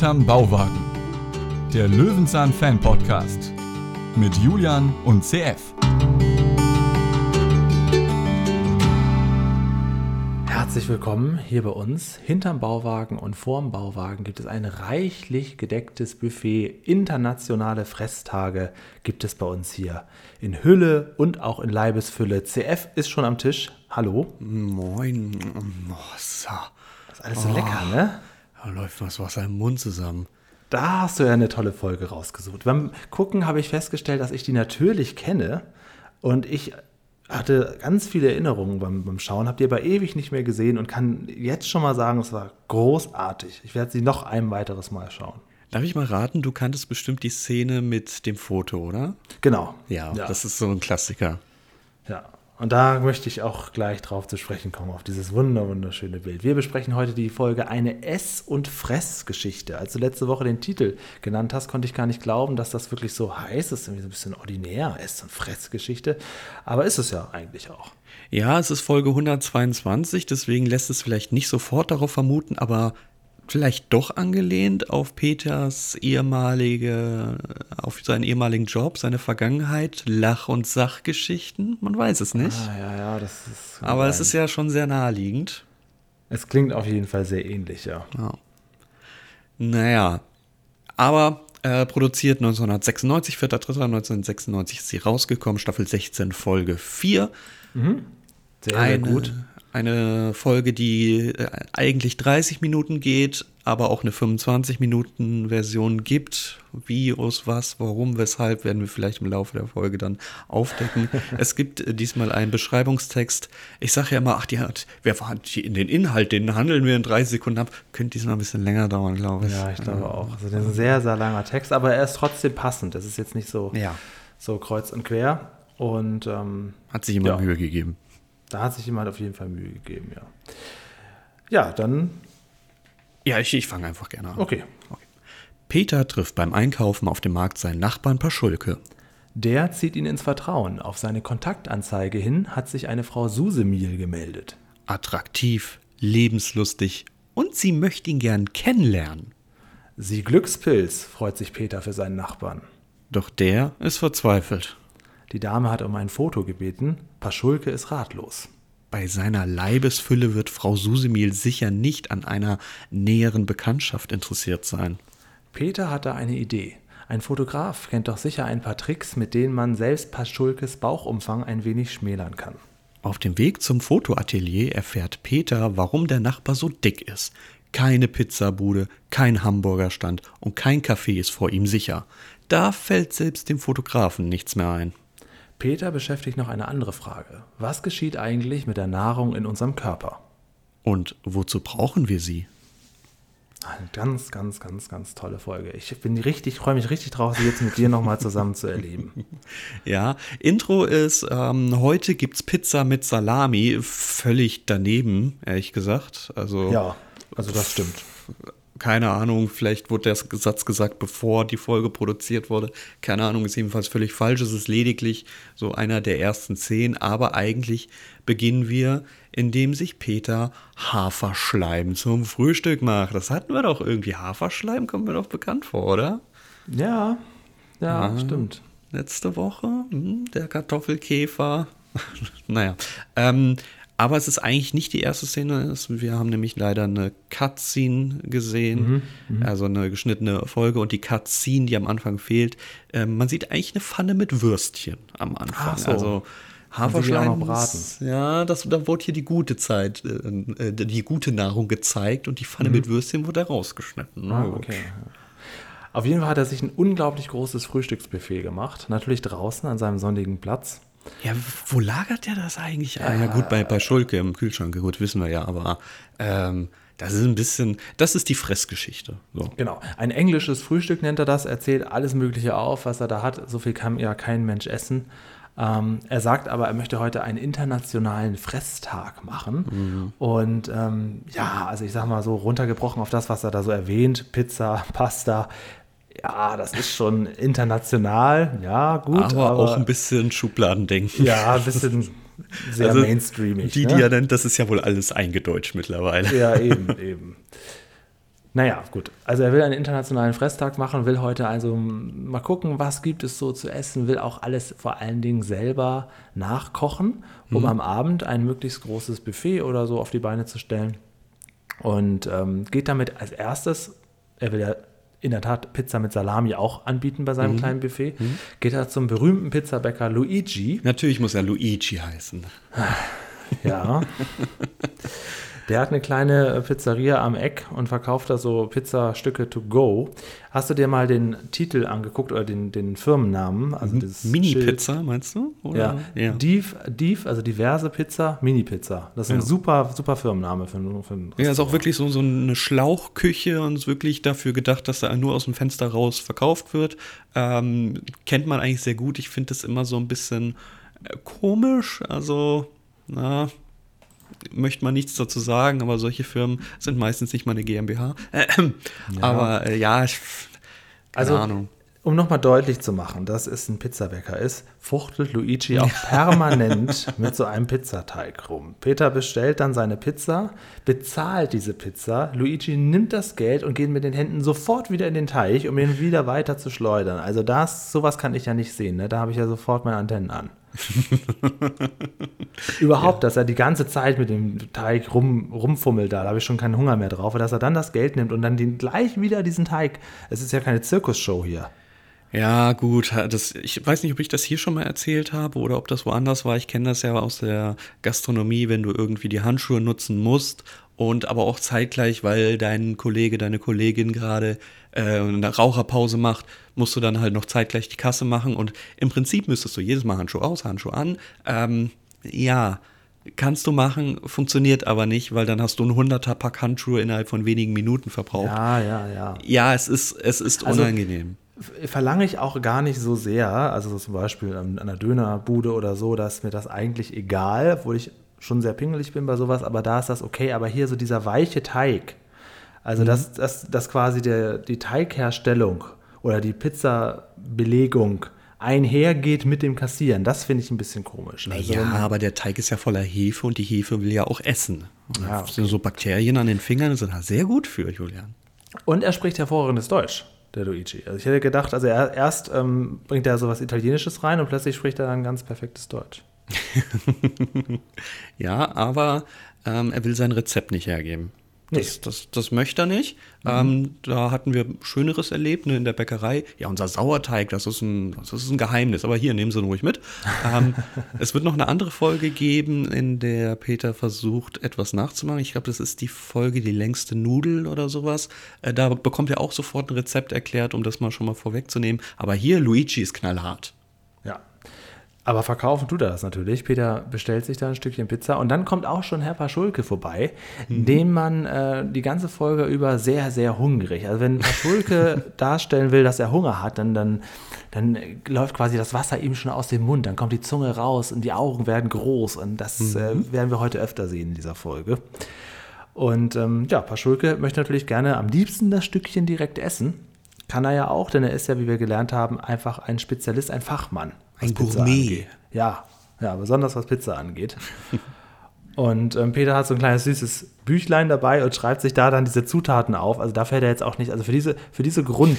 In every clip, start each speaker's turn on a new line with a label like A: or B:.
A: Hinterm Bauwagen. Der Löwenzahn Fan Podcast mit Julian und CF.
B: Herzlich willkommen hier bei uns. Hinterm Bauwagen und vorm Bauwagen gibt es ein reichlich gedecktes Buffet. Internationale Fresstage gibt es bei uns hier. In Hülle und auch in Leibesfülle. CF ist schon am Tisch. Hallo.
C: Moin. Oh, so.
B: Das ist alles so lecker, ne?
C: Da läuft was Wasser im Mund zusammen.
B: Da hast du ja eine tolle Folge rausgesucht. Beim Gucken habe ich festgestellt, dass ich die natürlich kenne. Und ich hatte ganz viele Erinnerungen beim, beim Schauen, habe die aber ewig nicht mehr gesehen und kann jetzt schon mal sagen, es war großartig. Ich werde sie noch ein weiteres Mal schauen.
C: Darf ich mal raten, du kanntest bestimmt die Szene mit dem Foto, oder?
B: Genau.
C: Ja, das ist so ein Klassiker.
B: Ja. Und da möchte ich auch gleich drauf zu sprechen kommen, auf dieses wunder wunderschöne Bild. Wir besprechen heute die Folge Eine Ess- und Fressgeschichte. Als du letzte Woche den Titel genannt hast, konnte ich gar nicht glauben, dass das wirklich so heiß ist. Irgendwie so ein bisschen ordinär, Ess- und Fressgeschichte. Aber ist es ja eigentlich auch.
C: Ja, es ist Folge 122, deswegen lässt es vielleicht nicht sofort darauf vermuten, aber vielleicht doch angelehnt auf Peters ehemalige, auf seinen ehemaligen Job, seine Vergangenheit, Lach- und Sachgeschichten. Man weiß es nicht.
B: Ah, ja, ja, das ist.
C: aber es ist ja schon sehr naheliegend.
B: Es klingt auf jeden Fall sehr ähnlich, ja.
C: Ja. Naja, aber äh, produziert 1996, 4.3.1996 ist sie rausgekommen, Staffel 16, Folge 4.
B: Sehr, sehr
C: eine,
B: gut.
C: Eine Folge, die äh, eigentlich 30 Minuten geht, aber auch eine 25-Minuten-Version gibt. Wie, aus was, warum, weshalb, werden wir vielleicht im Laufe der Folge dann aufdecken. es gibt äh, diesmal einen Beschreibungstext. Ich sage ja immer, ach, die hat, wer war die, in den Inhalt, den handeln wir in 30 Sekunden ab. Könnte diesmal ein bisschen länger dauern, glaube ich.
B: Ja, ich glaube auch. Also das ist ein sehr, sehr langer Text, aber er ist trotzdem passend. Es ist jetzt nicht so,
C: Ja.
B: so kreuz und quer. Und ähm,
C: Hat sich jemand
B: Ja.
C: Mühe gegeben.
B: Da hat sich jemand auf jeden Fall Mühe gegeben, ja. Ja, dann,
C: Ja, ich, ich fange einfach gerne an.
B: okay.
C: Peter trifft beim Einkaufen auf dem Markt seinen Nachbarn Paschulke.
B: Der zieht ihn ins Vertrauen. Auf seine Kontaktanzeige hin hat sich eine Frau Susemiel gemeldet.
C: Attraktiv, lebenslustig und sie möchte ihn gern kennenlernen.
B: Sie Glückspilz, freut sich Peter für seinen Nachbarn.
C: Doch der ist verzweifelt.
B: Die Dame hat um ein Foto gebeten. Paschulke ist ratlos.
C: Bei seiner Leibesfülle wird Frau Susemil sicher nicht an einer näheren Bekanntschaft interessiert sein.
B: Peter hatte eine Idee. Ein Fotograf kennt doch sicher ein paar Tricks, mit denen man selbst Paschulkes Bauchumfang ein wenig schmälern kann.
C: Auf dem Weg zum Fotoatelier erfährt Peter, warum der Nachbar so dick ist. Keine Pizzabude, kein Hamburgerstand und kein Café ist vor ihm sicher. Da fällt selbst dem Fotografen nichts mehr ein.
B: Peter beschäftigt noch eine andere Frage. Was geschieht eigentlich mit der Nahrung in unserem Körper?
C: Und wozu brauchen wir sie?
B: Eine ganz, ganz, ganz, ganz tolle Folge. Ich bin richtig, freue mich richtig drauf, sie jetzt mit dir nochmal zusammen zu erleben.
C: Ja, Intro ist, ähm, heute gibt's Pizza mit Salami. Völlig daneben, ehrlich gesagt. Also,
B: Ja, also das stimmt.
C: Keine Ahnung, vielleicht wurde der Satz gesagt, bevor die Folge produziert wurde. Keine Ahnung, ist jedenfalls völlig falsch. Es ist lediglich so einer der ersten zehn, aber eigentlich beginnen wir, indem sich Peter Haferschleim zum Frühstück macht. Das hatten wir doch irgendwie. Haferschleim kommt mir doch bekannt vor, oder?
B: Ja, ja, stimmt.
C: letzte Woche, hm, der Kartoffelkäfer. naja, ähm, aber es ist eigentlich nicht die erste Szene. Wir haben nämlich leider eine Cutscene gesehen, also eine geschnittene Folge und die Cutscene, die am Anfang fehlt. Ähm, man sieht eigentlich eine Pfanne mit Würstchen am Anfang.
B: So.
C: Also Haferschleim. Ja, das, da wurde hier die gute Zeit, äh, äh, die gute Nahrung gezeigt und die Pfanne mit Würstchen wurde rausgeschnitten.
B: Ah, okay. Auf jeden Fall hat er sich ein unglaublich großes Frühstücksbuffet gemacht. Natürlich draußen an seinem sonnigen Platz.
C: Ja, wo lagert der das eigentlich? Ah, ja, gut, bei, bei Schulke im Kühlschrank, gut, wissen wir ja, aber ähm, das ist ein bisschen, das ist die Fressgeschichte. So.
B: Genau. Ein englisches Frühstück nennt er das, erzählt alles Mögliche auf, was er da hat. So viel kann ja kein Mensch essen. Ähm, er sagt aber, er möchte heute einen internationalen Fresstag machen. Und ähm, ja, also ich sag mal so runtergebrochen auf das, was er da so erwähnt: Pizza, Pasta. Ja, das ist schon international. Ja, gut.
C: Aber, auch ein bisschen Schubladendenken.
B: Ja, ein bisschen sehr
C: Also,
B: mainstreamig.
C: Die,
B: ne?
C: die er nennt, das ist ja wohl alles eingedeutscht mittlerweile.
B: Ja, eben, eben. Naja, gut. Also er will einen internationalen Fresstag machen, will heute also mal gucken, was gibt es so zu essen, will auch alles vor allen Dingen selber nachkochen, um mhm. am Abend ein möglichst großes Buffet oder so auf die Beine zu stellen. Und ähm, geht damit als erstes, er will ja in der Tat Pizza mit Salami auch anbieten bei seinem mhm. kleinen Buffet, mhm. geht er zum berühmten Pizzabäcker Luigi.
C: Natürlich muss er Luigi heißen.
B: Ja. Der hat eine kleine Pizzeria am Eck und verkauft da so Pizzastücke to go. Hast du dir mal den Titel angeguckt oder den, den Firmennamen?
C: Also Mini-Pizza, meinst du?
B: Oder? Ja. ja. Div, Div, also diverse Pizza, Mini-Pizza. Das ist ein super, super Firmenname für, für ein
C: Ja, ist auch wirklich so, so eine Schlauchküche und ist wirklich dafür gedacht, dass da nur aus dem Fenster raus verkauft wird. Ähm, kennt man eigentlich sehr gut. Ich finde das immer so ein bisschen äh, komisch. Also, na, möchte man nichts dazu sagen, aber solche Firmen sind meistens nicht mal eine GmbH. Äh, ja. Aber äh, ja, ich,
B: keine also, Ahnung. Um nochmal deutlich zu machen, dass es ein Pizzabäcker ist, fuchtelt Luigi auch permanent mit so einem Pizzateig rum. Peter bestellt dann seine Pizza, bezahlt diese Pizza. Luigi nimmt das Geld und geht mit den Händen sofort wieder in den Teich, um ihn wieder weiter zu schleudern. Also das, sowas kann ich ja nicht sehen. Ne? Da habe ich ja sofort meine Antennen an. Überhaupt, ja. dass er die ganze Zeit mit dem Teig rum, rumfummelt, da, da habe ich schon keinen Hunger mehr drauf. Und dass er dann das Geld nimmt und dann den, gleich wieder diesen Teig. Es ist ja keine Zirkusshow hier.
C: Ja, gut. Das, ich weiß nicht, ob ich das hier schon mal erzählt habe oder ob das woanders war. Ich kenne das ja aus der Gastronomie, wenn du irgendwie die Handschuhe nutzen musst und aber auch zeitgleich, weil dein Kollege, deine Kollegin gerade äh, eine Raucherpause macht, musst du dann halt noch zeitgleich die Kasse machen und im Prinzip müsstest du jedes Mal Handschuh aus, Handschuh an. Ähm, ja, kannst du machen, funktioniert aber nicht, weil dann hast du ein 100er Pack Handschuhe innerhalb von wenigen Minuten verbraucht.
B: Ja, ja, ja.
C: Ja, es ist, es ist also, unangenehm.
B: Verlange ich auch gar nicht so sehr, also zum Beispiel an einer Dönerbude oder so, dass mir das eigentlich egal, obwohl ich schon sehr pingelig bin bei sowas, aber da ist das okay. Aber hier so dieser weiche Teig, also mhm. dass, dass, dass quasi der, die Teigherstellung oder die Pizzabelegung einhergeht mit dem Kassieren, das finde ich ein bisschen komisch.
C: Also, ja, aber der Teig ist ja voller Hefe und die Hefe will ja auch essen. Ja, okay. So Bakterien an den Fingern sind halt sehr gut für Julian.
B: Und er spricht hervorragendes Deutsch, der Luigi. Also ich hätte gedacht, also er, erst ähm, bringt er sowas Italienisches rein und plötzlich spricht er dann ganz perfektes Deutsch.
C: ja, aber ähm, er will sein Rezept nicht hergeben. Das, nee. das, das möchte er nicht. Mhm. Ähm, da hatten wir Schöneres erlebt ne, in der Bäckerei. Ja, unser Sauerteig, das ist ein, das ist ein Geheimnis. Aber hier, nehmen Sie ihn ruhig mit. ähm, es wird noch eine andere Folge geben, in der Peter versucht, etwas nachzumachen. Ich glaube, das ist die Folge Die längste Nudel oder sowas. Äh, da bekommt er auch sofort ein Rezept erklärt, um das mal schon mal vorwegzunehmen. Aber hier, Luigi ist knallhart.
B: Aber verkaufen tut er das natürlich. Peter bestellt sich da ein Stückchen Pizza und dann kommt auch schon Herr Paschulke vorbei, mhm. den man äh, die ganze Folge über sehr, sehr hungrig. Also wenn Paschulke darstellen will, dass er Hunger hat, dann, dann, dann läuft quasi das Wasser ihm schon aus dem Mund, dann kommt die Zunge raus und die Augen werden groß und das mhm. äh, werden wir heute öfter sehen in dieser Folge. Und ähm, ja, Paschulke möchte natürlich gerne am liebsten das Stückchen direkt essen. Kann er ja auch, denn er ist ja, wie wir gelernt haben, einfach ein Spezialist, ein Fachmann.
C: Ein Gourmet.
B: Ja, ja, besonders was Pizza angeht. Und ähm, Peter hat so ein kleines süßes Büchlein dabei und schreibt sich da dann diese Zutaten auf. Also da fällt er jetzt auch nicht, also für diese, für diese Grund,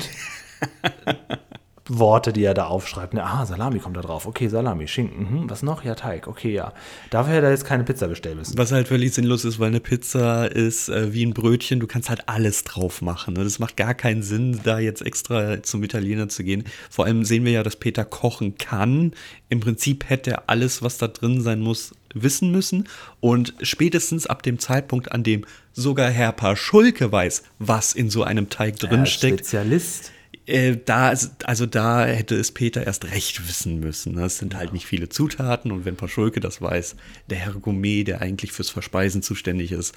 B: Worte, die er da aufschreibt. Ne, ah, Salami kommt da drauf. Okay, Salami, Schinken. Hm, was noch? Ja, Teig. Okay, ja. Dafür hätte er jetzt keine Pizza bestellen müssen.
C: Was halt völlig sinnlos ist, weil eine Pizza ist äh, wie ein Brötchen. Du kannst halt alles drauf machen. Ne? Das macht gar keinen Sinn, da jetzt extra zum Italiener zu gehen. Vor allem sehen wir ja, dass Peter kochen kann. Im Prinzip hätte er alles, was da drin sein muss, wissen müssen. Und spätestens ab dem Zeitpunkt, an dem sogar Herr Paschulke weiß, was in so einem Teig drin steckt.
B: Spezialist
C: äh, da, also da hätte es Peter erst recht wissen müssen. Ne? Es sind halt nicht viele Zutaten und wenn Paschulke das weiß, der Herr Gourmet, der eigentlich fürs Verspeisen zuständig ist,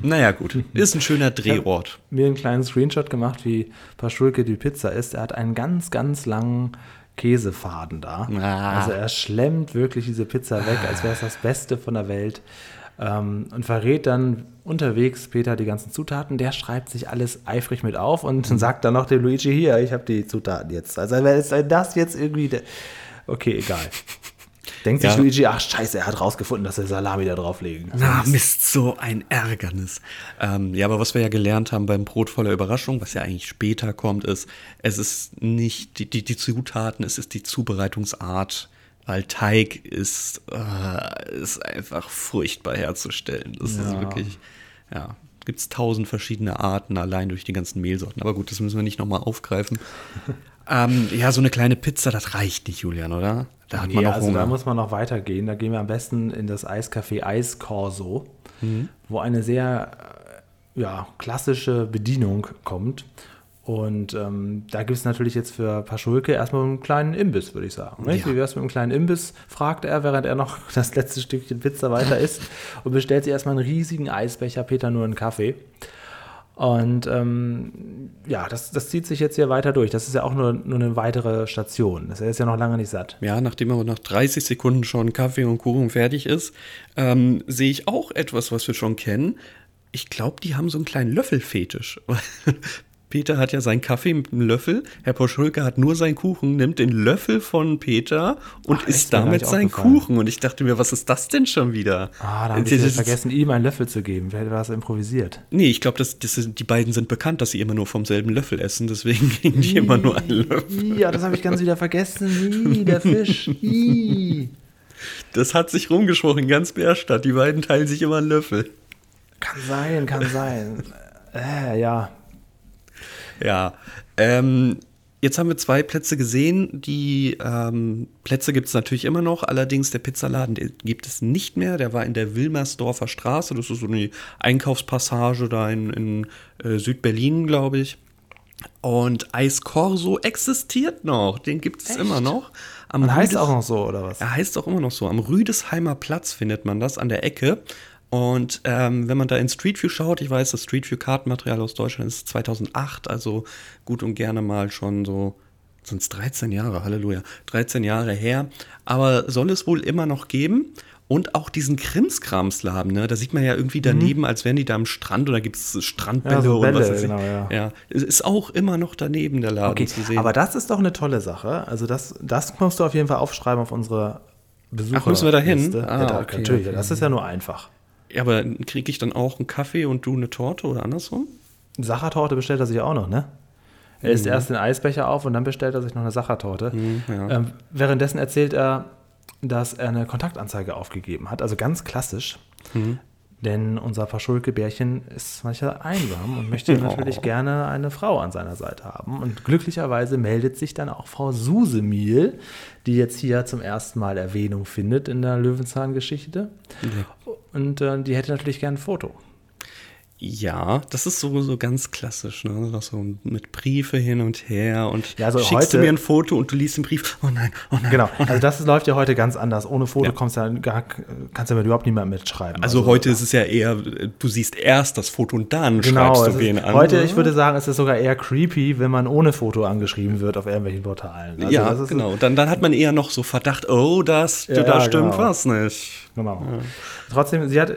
C: naja gut, ist ein schöner Drehort.
B: Mir einen kleinen Screenshot gemacht, wie Paschulke die Pizza isst. Er hat einen ganz, ganz langen Käsefaden da. Ah. Also er schlemmt wirklich diese Pizza weg, als wäre es das Beste von der Welt. Ähm, und verrät dann unterwegs Peter die ganzen Zutaten. Der schreibt sich alles eifrig mit auf und sagt dann noch dem Luigi hier, ich habe die Zutaten jetzt. Also wenn das jetzt irgendwie, okay, egal. Denkt sich
C: Ja.
B: Luigi, ach scheiße, er hat rausgefunden, dass er Salami da drauflegen.
C: Na, Mist, so ein Ärgernis. Ähm, ja, aber was wir ja gelernt haben beim Brot voller Überraschung, was ja eigentlich später kommt, ist, es ist nicht die, die, die Zutaten, es ist die Zubereitungsart, weil Teig ist, äh, ist einfach furchtbar herzustellen. Das ist
B: Ja.
C: wirklich, ja, gibt es tausend verschiedene Arten, allein durch die ganzen Mehlsorten. Aber gut, das müssen wir nicht nochmal aufgreifen. ähm, ja, so eine kleine Pizza, das reicht nicht, Julian, oder? Da hat man
B: Nee,
C: noch
B: also
C: Hunger.
B: da muss man noch weitergehen. Da gehen wir am besten in das Eiscafé Eis Corso, wo eine sehr äh, ja, klassische Bedienung kommt. Und ähm, da gibt es natürlich jetzt für Paschulke erstmal einen kleinen Imbiss, würde ich sagen.
C: Ja.
B: Wie wär's mit einem kleinen Imbiss, fragt er, während er noch das letzte Stückchen Pizza weiter isst und bestellt sich erstmal einen riesigen Eisbecher, Peter nur einen Kaffee. Und ähm, ja, das, das zieht sich jetzt hier weiter durch. Das ist ja auch nur, nur eine weitere Station. Das ist ja noch lange nicht satt.
C: Ja, nachdem aber nach 30 Sekunden schon Kaffee und Kuchen fertig ist, ähm, sehe ich auch etwas, was wir schon kennen. Ich glaube, die haben so einen kleinen Löffelfetisch. Peter hat ja seinen Kaffee mit einem Löffel. Herr Poschulke hat nur seinen Kuchen, nimmt den Löffel von Peter und
B: Ach,
C: isst damit seinen. Kuchen. Und ich dachte mir, was ist das denn schon wieder?
B: Ah, da haben
C: Das
B: sie
C: ist-
B: vergessen, ihm einen Löffel zu geben. Wer hätte was improvisiert?
C: Nee, ich glaube, das, das die beiden sind bekannt, dass sie immer nur vom selben Löffel essen. Deswegen kriegen die immer nur einen Löffel.
B: Ja, das habe ich ganz wieder vergessen. Ih, der Fisch.
C: Das hat sich rumgesprochen ganz Bärstadt. Die beiden teilen sich immer einen Löffel.
B: Kann sein, kann sein. Äh, ja.
C: Ja, ähm, jetzt haben wir zwei Plätze gesehen. Die ähm, Plätze gibt es natürlich immer noch, allerdings der Pizzaladen den gibt es nicht mehr. Der war in der Wilmersdorfer Straße, das ist so eine Einkaufspassage da in, in äh, Südberlin, glaube ich. Und Eis Corso existiert noch, den gibt es immer noch. Am
B: heißt auch noch so, oder was?
C: er heißt auch immer noch so. Am Rüdesheimer Platz findet man das an der Ecke. Und ähm, wenn man da in Street View schaut, ich weiß, das Street View Kartenmaterial aus Deutschland ist 2008, also gut und gerne mal schon so, sind es 13 Jahre, Halleluja, 13 Jahre her. Aber soll es wohl immer noch geben. Und auch diesen Krimskramsladen, ne? Da sieht man ja irgendwie daneben, als wären die da am Strand oder gibt es Strandbälle
B: Ja, so
C: und was
B: Bälle,
C: weiß ich.
B: genau, ja.
C: ja, es ist auch immer noch daneben der Laden
B: Okay,
C: zu sehen.
B: aber das ist doch eine tolle Sache. Also das, das musst du auf jeden Fall aufschreiben auf unsere Besucher.
C: Ach, müssen wir da hin?
B: Liste.
C: Ah,
B: ja, da,
C: okay,
B: natürlich,
C: okay.
B: das ist ja nur einfach.
C: Ja, aber kriege ich dann auch einen Kaffee und du eine Torte oder andersrum?
B: Sachertorte bestellt er sich auch noch, ne? Er isst erst den Eisbecher auf und dann bestellt er sich noch eine Sachertorte.
C: ja.
B: ähm, währenddessen erzählt er, dass er eine Kontaktanzeige aufgegeben hat, also ganz klassisch. Denn unser Paschulke-Bärchen ist manchmal einsam und möchte natürlich gerne eine Frau an seiner Seite haben. Und glücklicherweise meldet sich dann auch Frau Susemiel, die jetzt hier zum ersten Mal Erwähnung findet in der Löwenzahn-Geschichte. Und äh, die hätte natürlich gern ein Foto.
C: Ja, das ist so, so ganz klassisch, ne? Das so mit Briefe hin und her und
B: Ja, also
C: schickst du
B: heute-
C: mir ein Foto und du liest den Brief. Oh nein, oh nein.
B: Genau, also das läuft ja heute ganz anders. Ohne Foto
C: Ja.
B: kommst ja gar, kannst du ja überhaupt niemand mitschreiben.
C: Also, heute ist es ja eher, du siehst erst das Foto und dann
B: Genau,
C: schreibst
B: es
C: du wen an.
B: heute, ich würde sagen, es ist sogar eher creepy, wenn man ohne Foto angeschrieben wird auf irgendwelchen Portalen. Also
C: ja, genau. Dann, dann hat man eher noch so Verdacht, oh, das,
B: Ja,
C: da stimmt
B: genau.
C: was nicht.
B: Genau. Trotzdem, sie hat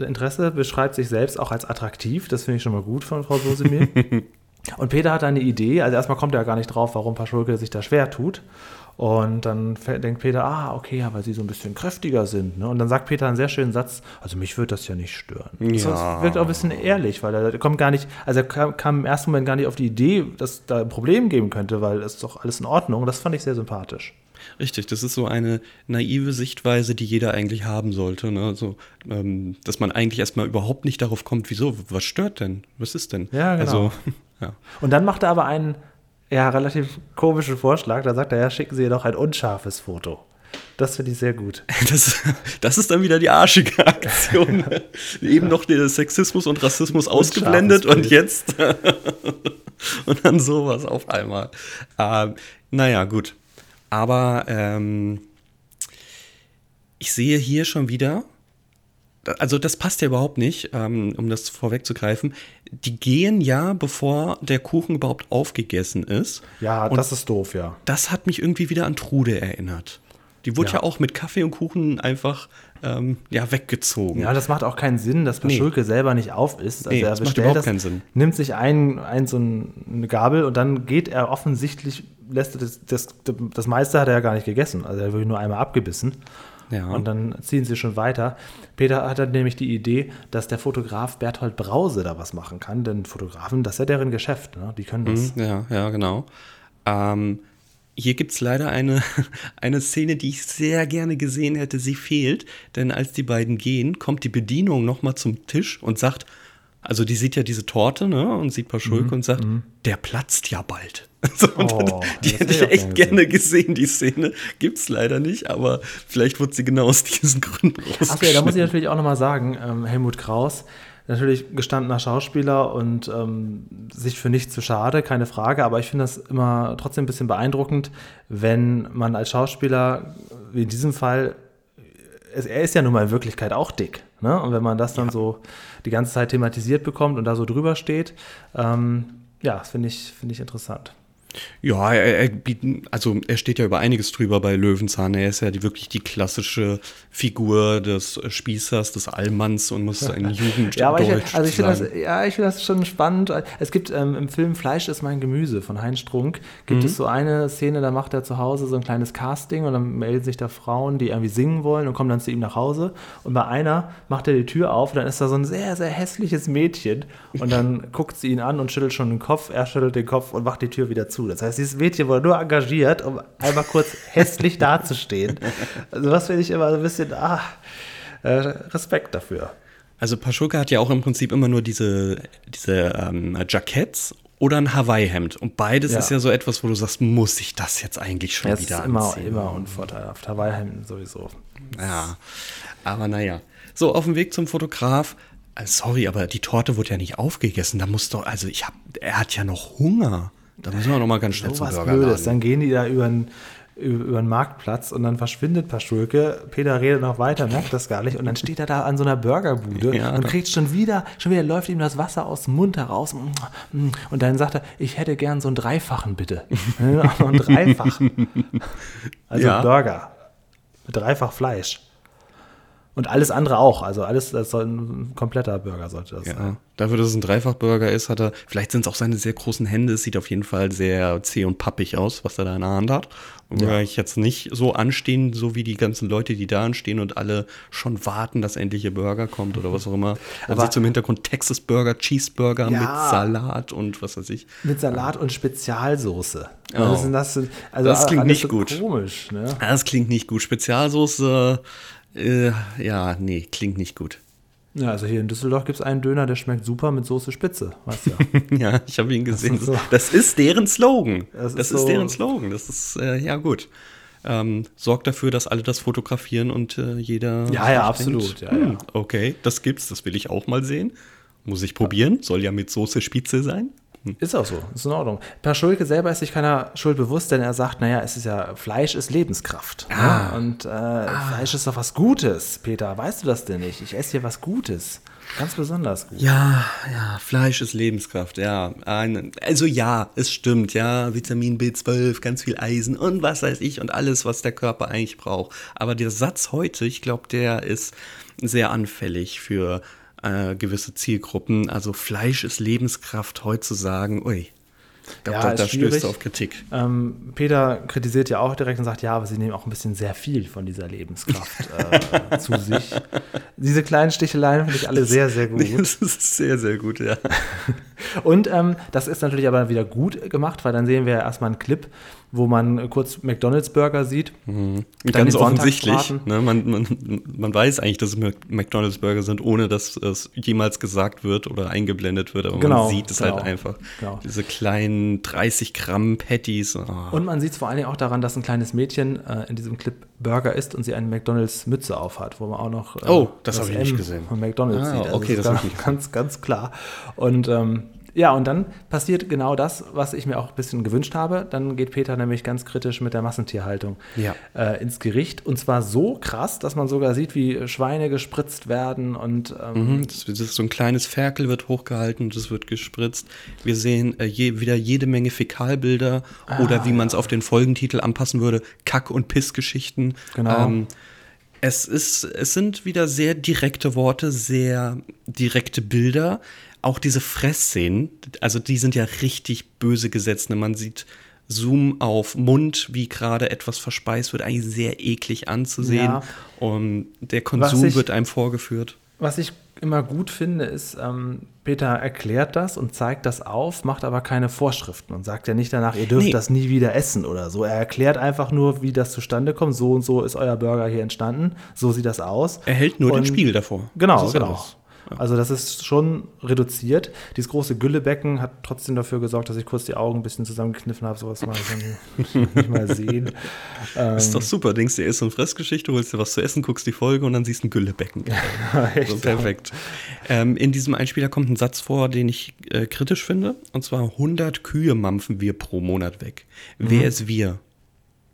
B: Interesse, beschreibt sich selbst auch als attraktiv. Das finde ich schon mal gut von Frau Sosemir. Und Peter hat eine Idee. Also erstmal kommt er gar nicht drauf, warum Paschulke sich da schwer tut. Und dann denkt Peter, ah, okay, ja, weil sie so ein bisschen kräftiger sind. Ne? Und dann sagt Peter einen sehr schönen Satz, also mich wird das ja nicht stören. Das
C: Ja.
B: wirkt auch ein bisschen ehrlich, weil er kommt gar nicht, also er kam, kam im ersten Moment gar nicht auf die Idee, dass da ein Problem geben könnte, weil es ist doch alles in Ordnung. Das fand ich sehr sympathisch.
C: Richtig, das ist so eine naive Sichtweise, die jeder eigentlich haben sollte. Ne? Also, ähm, dass man eigentlich erstmal überhaupt nicht darauf kommt, wieso, was stört denn? Was ist denn?
B: Ja, genau.
C: Also, ja.
B: Und dann macht er aber einen ja, relativ komischen Vorschlag. Da sagt er, ja, schicken Sie ihr doch ein unscharfes Foto. Das finde ich sehr gut.
C: Das, das ist dann wieder die arschige Aktion. Eben noch den Sexismus und Rassismus ausgeblendet und jetzt und dann sowas auf einmal. Ähm, naja, gut. Aber ähm, ich sehe hier schon wieder, also das passt ja überhaupt nicht, ähm, um das vorwegzugreifen. Die gehen ja, bevor der Kuchen überhaupt aufgegessen ist.
B: Ja,
C: Und
B: das ist doof, ja.
C: das hat mich irgendwie wieder an Trude erinnert. Die wurde ja,
B: Ja.
C: auch mit Kaffee und Kuchen einfach ähm, ja, weggezogen.
B: Ja, das macht auch keinen Sinn, dass Paschulke selber nicht auf ist. Also
C: Nee,
B: er
C: das macht überhaupt
B: das,
C: keinen Sinn.
B: nimmt sich ein, ein so ein, eine Gabel und dann geht er offensichtlich, lässt er das, das, das meiste hat er ja gar nicht gegessen. Also er wird nur einmal abgebissen.
C: Ja.
B: Und dann ziehen sie schon weiter. Peter hat dann nämlich die Idee, dass der Fotograf Berthold Brause da was machen kann, denn Fotografen, das ist ja deren Geschäft, ne? die können das.
C: Mhm, Ja, ja, genau. Ähm, hier gibt es leider eine, eine Szene, die ich sehr gerne gesehen hätte. Sie fehlt, denn als die beiden gehen, kommt die Bedienung nochmal zum Tisch und sagt, also die sieht ja diese Torte ne, und sieht Paschulke und sagt, der platzt ja bald. So,
B: Oh,
C: die
B: ja,
C: hätte ich echt
B: gerne
C: gerne gesehen, die Szene. Gibt es leider nicht, aber vielleicht wird sie genau aus diesen Gründen
B: Achso, ja, da muss ich
C: rausgeschnitten.
B: natürlich auch nochmal sagen, ähm, Helmut Kraus, natürlich gestandener Schauspieler und ähm, sich für nichts zu schade, keine Frage, aber ich finde das immer trotzdem ein bisschen beeindruckend, wenn man als Schauspieler, wie in diesem Fall, es, er ist ja nun mal in Wirklichkeit auch dick. Ne? Und wenn man das dann so die ganze Zeit thematisiert bekommt und da so drüber steht, ähm, ja, das finde ich, finde ich interessant.
C: Ja, er, er, bieten- also er steht ja über einiges drüber bei Löwenzahn. Er ist ja die, wirklich die klassische Figur des Spießers, des Allmanns und muss ein Jugenddeutsch
B: Ja, aber ich, also ich finde das, ja, ich finde das schon spannend. Es gibt ähm, im Film Fleisch ist mein Gemüse von Heinz Strunk, gibt es so eine Szene, da macht er zu Hause so ein kleines Casting und dann melden sich da Frauen, die irgendwie singen wollen und kommen dann zu ihm nach Hause. Und bei einer macht er die Tür auf und dann ist da so ein sehr, sehr hässliches Mädchen und dann guckt sie ihn an und schüttelt schon den Kopf, er schüttelt den Kopf und macht die Tür wieder zu. Das heißt, dieses Mädchen wurde nur engagiert, um einmal kurz hässlich dazustehen. Also was finde ich immer so ein bisschen, ah, äh, Respekt dafür.
C: Also Paschulke hat ja auch im Prinzip immer nur diese, diese ähm, Jacketts oder ein Hawaii-Hemd. Und beides
B: Ja.
C: ist ja so etwas, wo du sagst, muss ich das jetzt eigentlich schon
B: Ja, es
C: wieder
B: ist immer,
C: anziehen?
B: immer unvorteilhaft. Hawaii-Hemden sowieso.
C: Ja, aber naja. So, auf dem Weg zum Fotograf. äh, Sorry, aber die Torte wurde ja nicht aufgegessen. Da muss doch, also ich hab, er hat ja noch Hunger. Da müssen wir noch mal ganz schnell
B: So
C: zum Burgerladen.
B: Blödes. Dann gehen die da über den, über, den Marktplatz und dann verschwindet Paschulke. Peter redet noch weiter, merkt das gar nicht. Und dann steht er da an so einer Burgerbude
C: Ja.
B: und kriegt schon wieder, schon wieder läuft ihm das Wasser aus dem Mund heraus. Und dann sagt er, ich hätte gern so einen Dreifachen bitte. einen Dreifachen. Also
C: Ja.
B: Burger. Mit dreifach Fleisch. Und alles andere auch. Also alles, das soll ein kompletter Burger sollte das sein.
C: Ja, dafür, dass es ein Dreifachburger ist, hat er, vielleicht sind es auch seine sehr großen Hände, es sieht auf jeden Fall sehr zäh und pappig aus, was er da in der Hand hat. Und
B: Ja.
C: ich jetzt nicht so anstehen, so wie die ganzen Leute, die da anstehen und alle schon warten, dass endlich ihr Burger kommt oder was auch immer. Man
B: Aber-
C: sieht zum Hintergrund Texas Burger, Cheeseburger
B: Ja.
C: mit Salat und was weiß ich.
B: Mit Salat und Spezialsoße.
C: Oh.
B: Was ist denn das? Also
C: Das klingt nicht
B: so
C: gut.
B: Komisch, ne?
C: Das klingt nicht gut. Spezialsoße, äh, ja, nee, klingt nicht gut.
B: Ja, also hier in Düsseldorf gibt es einen Döner, der schmeckt super mit Soße Spitze. Weißt du ja.
C: Ja, ich habe ihn gesehen.
B: ist so.
C: Das ist deren Slogan.
B: Das
C: Das,
B: ist
C: ist,
B: so-
C: deren Slogan. Das ist, äh, ja gut. Ähm, sorgt dafür, dass alle das fotografieren und äh, jeder.
B: Ja, ja, absolut, ja,
C: hm,
B: ja.
C: Okay, das gibt's, das will ich auch mal sehen. Muss ich probieren. Soll ja mit Soße Spitze sein.
B: Ist auch so, ist in Ordnung. Per Schulke selber ist sich keiner Schuld bewusst, denn er sagt, naja, es ist ja, Fleisch ist Lebenskraft.
C: Ah.
B: Ne? Und äh, Fleisch ist doch was Gutes, Peter. Weißt du das denn nicht? Ich esse hier was Gutes. Ganz besonders gut.
C: Ja, ja, Fleisch ist Lebenskraft, ja. Ein, also ja, es stimmt, ja. Vitamin B12, ganz viel Eisen und was weiß ich und alles, was der Körper eigentlich braucht. Aber der Satz heute, ich glaube, der ist sehr anfällig für äh, gewisse Zielgruppen. Also Fleisch ist Lebenskraft, heute zu sagen, ui, ich glaube,
B: Ja,
C: da, da stößt du auf Kritik.
B: Ähm, Peter kritisiert ja auch direkt und sagt, ja, aber sie nehmen auch ein bisschen sehr viel von dieser Lebenskraft äh, zu sich. Diese kleinen Sticheleien finde ich alle sehr, sehr gut.
C: Das ist sehr, sehr gut, ja.
B: Und ähm, das ist natürlich aber wieder gut gemacht, weil dann sehen wir ja erstmal einen Clip, wo man kurz McDonalds Burger sieht. Dann
C: Ganz offensichtlich. Ne, man, man, man weiß eigentlich, dass es Mc- McDonalds Burger sind, ohne dass es jemals gesagt wird oder eingeblendet wird. Aber
B: Genau,
C: man sieht es
B: genau.
C: halt einfach.
B: Genau.
C: Diese kleinen 30 Gramm Patties. Oh.
B: Und man sieht es vor allen Dingen auch daran, dass ein kleines Mädchen äh, in diesem Clip Burger isst und sie eine McDonalds-Mütze aufhat, wo man auch noch äh,
C: Oh, das habe ich nicht gesehen.
B: von McDonalds
C: Ah,
B: sieht.
C: okay,
B: ist
C: das ich nicht
B: ganz, ganz klar. Und ähm, ja, und dann passiert genau das, was ich mir auch ein bisschen gewünscht habe. Dann geht Peter nämlich ganz kritisch mit der Massentierhaltung
C: Ja.
B: äh, ins Gericht. Und zwar so krass, dass man sogar sieht, wie Schweine gespritzt werden und ähm,
C: Mhm, Das, das ist so ein kleines Ferkel wird hochgehalten und es wird gespritzt. Wir sehen äh, je, wieder jede Menge Fäkalbilder
B: Ah,
C: oder wie man es auf den Folgentitel anpassen würde, Kack- und Pissgeschichten.
B: Genau.
C: Ähm, es, ist, es sind wieder sehr direkte Worte, sehr direkte Bilder. Auch diese Fressszenen, also die sind ja richtig böse gesetzt. Ne? Man sieht Zoom auf Mund, wie gerade etwas verspeist wird, eigentlich sehr eklig anzusehen.
B: Ja.
C: Und der Konsum
B: ich-
C: wird einem vorgeführt.
B: Was ich immer gut finde, ist, ähm, Peter erklärt das und zeigt das auf, macht aber keine Vorschriften und sagt ja nicht danach, ihr dürft
C: Nee.
B: das nie wieder essen oder so. Er erklärt einfach nur, wie das zustande kommt. So und so ist euer Burger hier entstanden. So sieht das aus.
C: Er hält nur
B: Und-
C: den Spiegel davor.
B: Genau, genau.
C: alles.
B: Also das ist schon reduziert. Dieses große Güllebecken hat trotzdem dafür gesorgt, dass ich kurz die Augen ein bisschen zusammengekniffen habe. Sowas mal so nicht mal sehen. Ähm,
C: Ist doch super. Denkst dir, ist so eine Fressgeschichte, holst dir was zu essen, guckst die Folge und dann siehst ein Güllebecken.
B: echt.
C: so, perfekt. Ähm, in diesem Einspieler kommt ein Satz vor, den ich äh, kritisch finde. Und zwar 100 Kühe mampfen wir pro Monat weg.
B: Mhm.
C: Wer ist wir?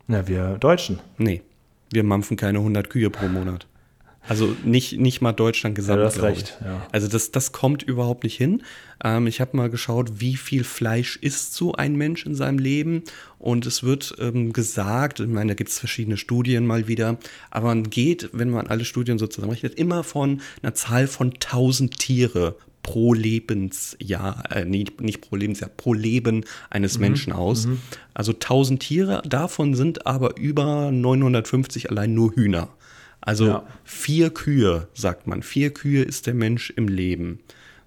B: Ja, wir Deutschen.
C: Nee, wir mampfen keine 100 Kühe pro Monat. Also nicht, nicht mal Deutschland gesamt.
B: Ja, du hast recht, ja.
C: Also das, das kommt überhaupt nicht hin. Ähm, ich habe mal geschaut, wie viel Fleisch isst so ein Mensch in seinem Leben. Und es wird ähm, gesagt, ich meine, da gibt es verschiedene Studien mal wieder, aber man geht, wenn man alle Studien so zusammenrechnet, immer von einer Zahl von 1000 Tiere pro Lebensjahr, äh, nicht, nicht pro Lebensjahr, pro Leben eines Menschen aus. Also 1000 Tiere, davon sind aber über 950 allein nur Hühner. Also
B: Ja.
C: vier Kühe, sagt man. Vier Kühe ist der Mensch im Leben.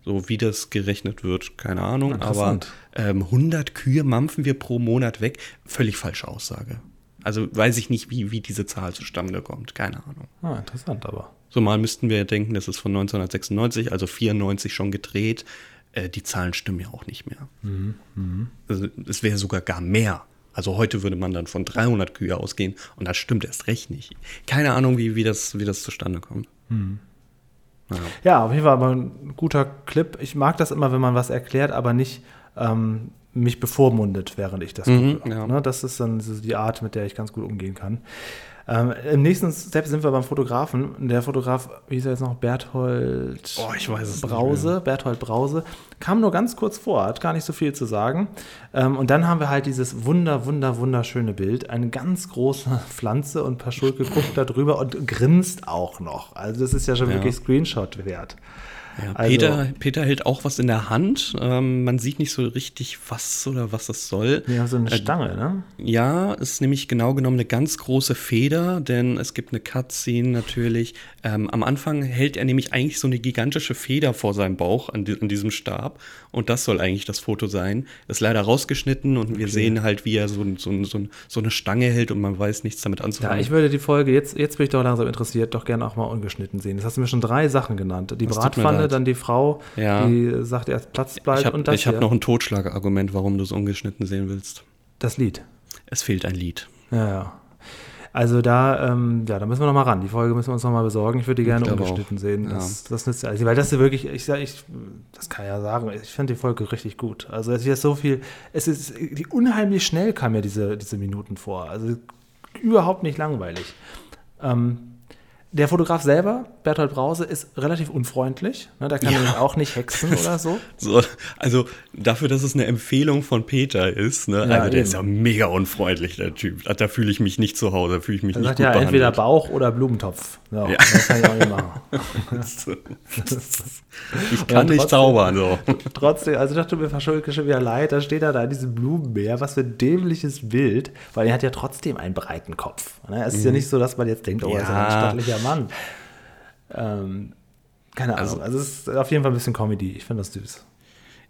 C: So wie das gerechnet wird, keine Ahnung. Aber ähm, 100 Kühe mampfen wir pro Monat weg. Völlig falsche Aussage. Also weiß ich nicht, wie, wie diese Zahl zustande kommt. Keine Ahnung.
B: Ah, interessant, aber.
C: So mal müssten wir ja denken, das ist von 1996, also 94 schon gedreht. Äh, die Zahlen stimmen ja auch nicht mehr. Also, es wäre sogar gar mehr. Also heute würde man dann von 300 Kühe ausgehen und das stimmt erst recht nicht. Keine Ahnung, wie, wie, das, wie das zustande kommt. Naja.
B: Ja, auf jeden Fall aber ein guter Clip. Ich mag das immer, wenn man was erklärt, aber nicht ähm, mich bevormundet, während ich das
C: Mhm,
B: gucke.
C: ja.
B: Ne, das ist dann die Art, mit der ich ganz gut umgehen kann. Ähm, Im nächsten Step sind wir beim Fotografen. Der Fotograf, wie hieß er jetzt noch? Berthold
C: Boah, ich weiß es
B: Brause. Berthold Brause. Kam nur ganz kurz vor, hat gar nicht so viel zu sagen. Ähm, und dann haben wir halt dieses wunder, wunder, wunderschöne Bild. Eine ganz große Pflanze und Paschulke guckt da drüber und grinst auch noch. Also das ist ja schon
C: Ja.
B: wirklich Screenshot wert.
C: Ja,
B: Also-
C: Peter, Peter hält auch was in der Hand. Ähm, man sieht nicht so richtig, was oder was das soll.
B: Haben so eine
C: Äh,
B: Stange, ne?
C: Ja, es ist nämlich genau genommen eine ganz große Feder, denn es gibt eine Cutscene natürlich. Ähm, am Anfang hält er nämlich eigentlich so eine gigantische Feder vor seinem Bauch an, di an diesem Stab und das soll eigentlich das Foto sein. Ist leider rausgeschnitten und wir sehen halt, wie er so, so, so, so eine Stange hält und man weiß nichts damit
B: Ja,
C: anzufangen.
B: ich würde die Folge, jetzt, jetzt bin ich doch langsam interessiert, doch gerne auch mal ungeschnitten sehen. Das hast du mir schon drei Sachen genannt. Die
C: Das
B: Bratpfanne. Dann die Frau,
C: Ja.
B: die sagt erst Platz bleibt
C: ich habe
B: und das,
C: ich hab
B: hier,
C: noch ein Totschlagargument, warum du es ungeschnitten sehen willst.
B: das Lied.
C: Es fehlt ein Lied.
B: Ja, ja. Also da, ähm, ja, da müssen wir noch mal ran. Die Folge müssen wir uns noch mal besorgen. Ich würde die gerne ungeschnitten
C: auch.
B: sehen.
C: Ja.
B: Das, das nützt ja. Also, weil das ist wirklich, ich sage, ich, das kann ja sagen, ich finde die Folge richtig gut. Also es ist so viel, es ist die, unheimlich schnell kam mir diese, diese Minuten vor. Also überhaupt nicht langweilig. Ähm, der Fotograf selber, Berthold Brause, ist relativ unfreundlich. Ne, der kann
C: Ja.
B: nämlich auch nicht hexen oder so.
C: So, also dafür, dass es eine Empfehlung von Peter ist, ne?
B: Ja,
C: also der
B: eben.
C: ist ja mega unfreundlich, der Typ. Da fühle ich mich nicht zu Hause, da fühle ich mich
B: Er
C: nicht
B: sagt
C: gut
B: ja
C: behandelt.
B: entweder Bauch oder Blumentopf. Ja,
C: Ja.
B: Das kann ich auch nicht machen.
C: ich kann
B: Ja,
C: nicht
B: trotzdem.
C: zaubern, so.
B: Trotzdem, also ich dachte mir Verschulke schon wieder leid, da steht er da in diesem Blumenmeer, was für ein dämliches Bild, weil er hat ja trotzdem einen breiten Kopf. Ne? Es ist ja nicht so, dass man jetzt denkt, oh, er ist ja ein
C: Ja.
B: stattlicher Mann. Ähm, keine Ahnung,
C: Also-
B: also, es ist auf jeden Fall ein bisschen Comedy, ich finde das süß.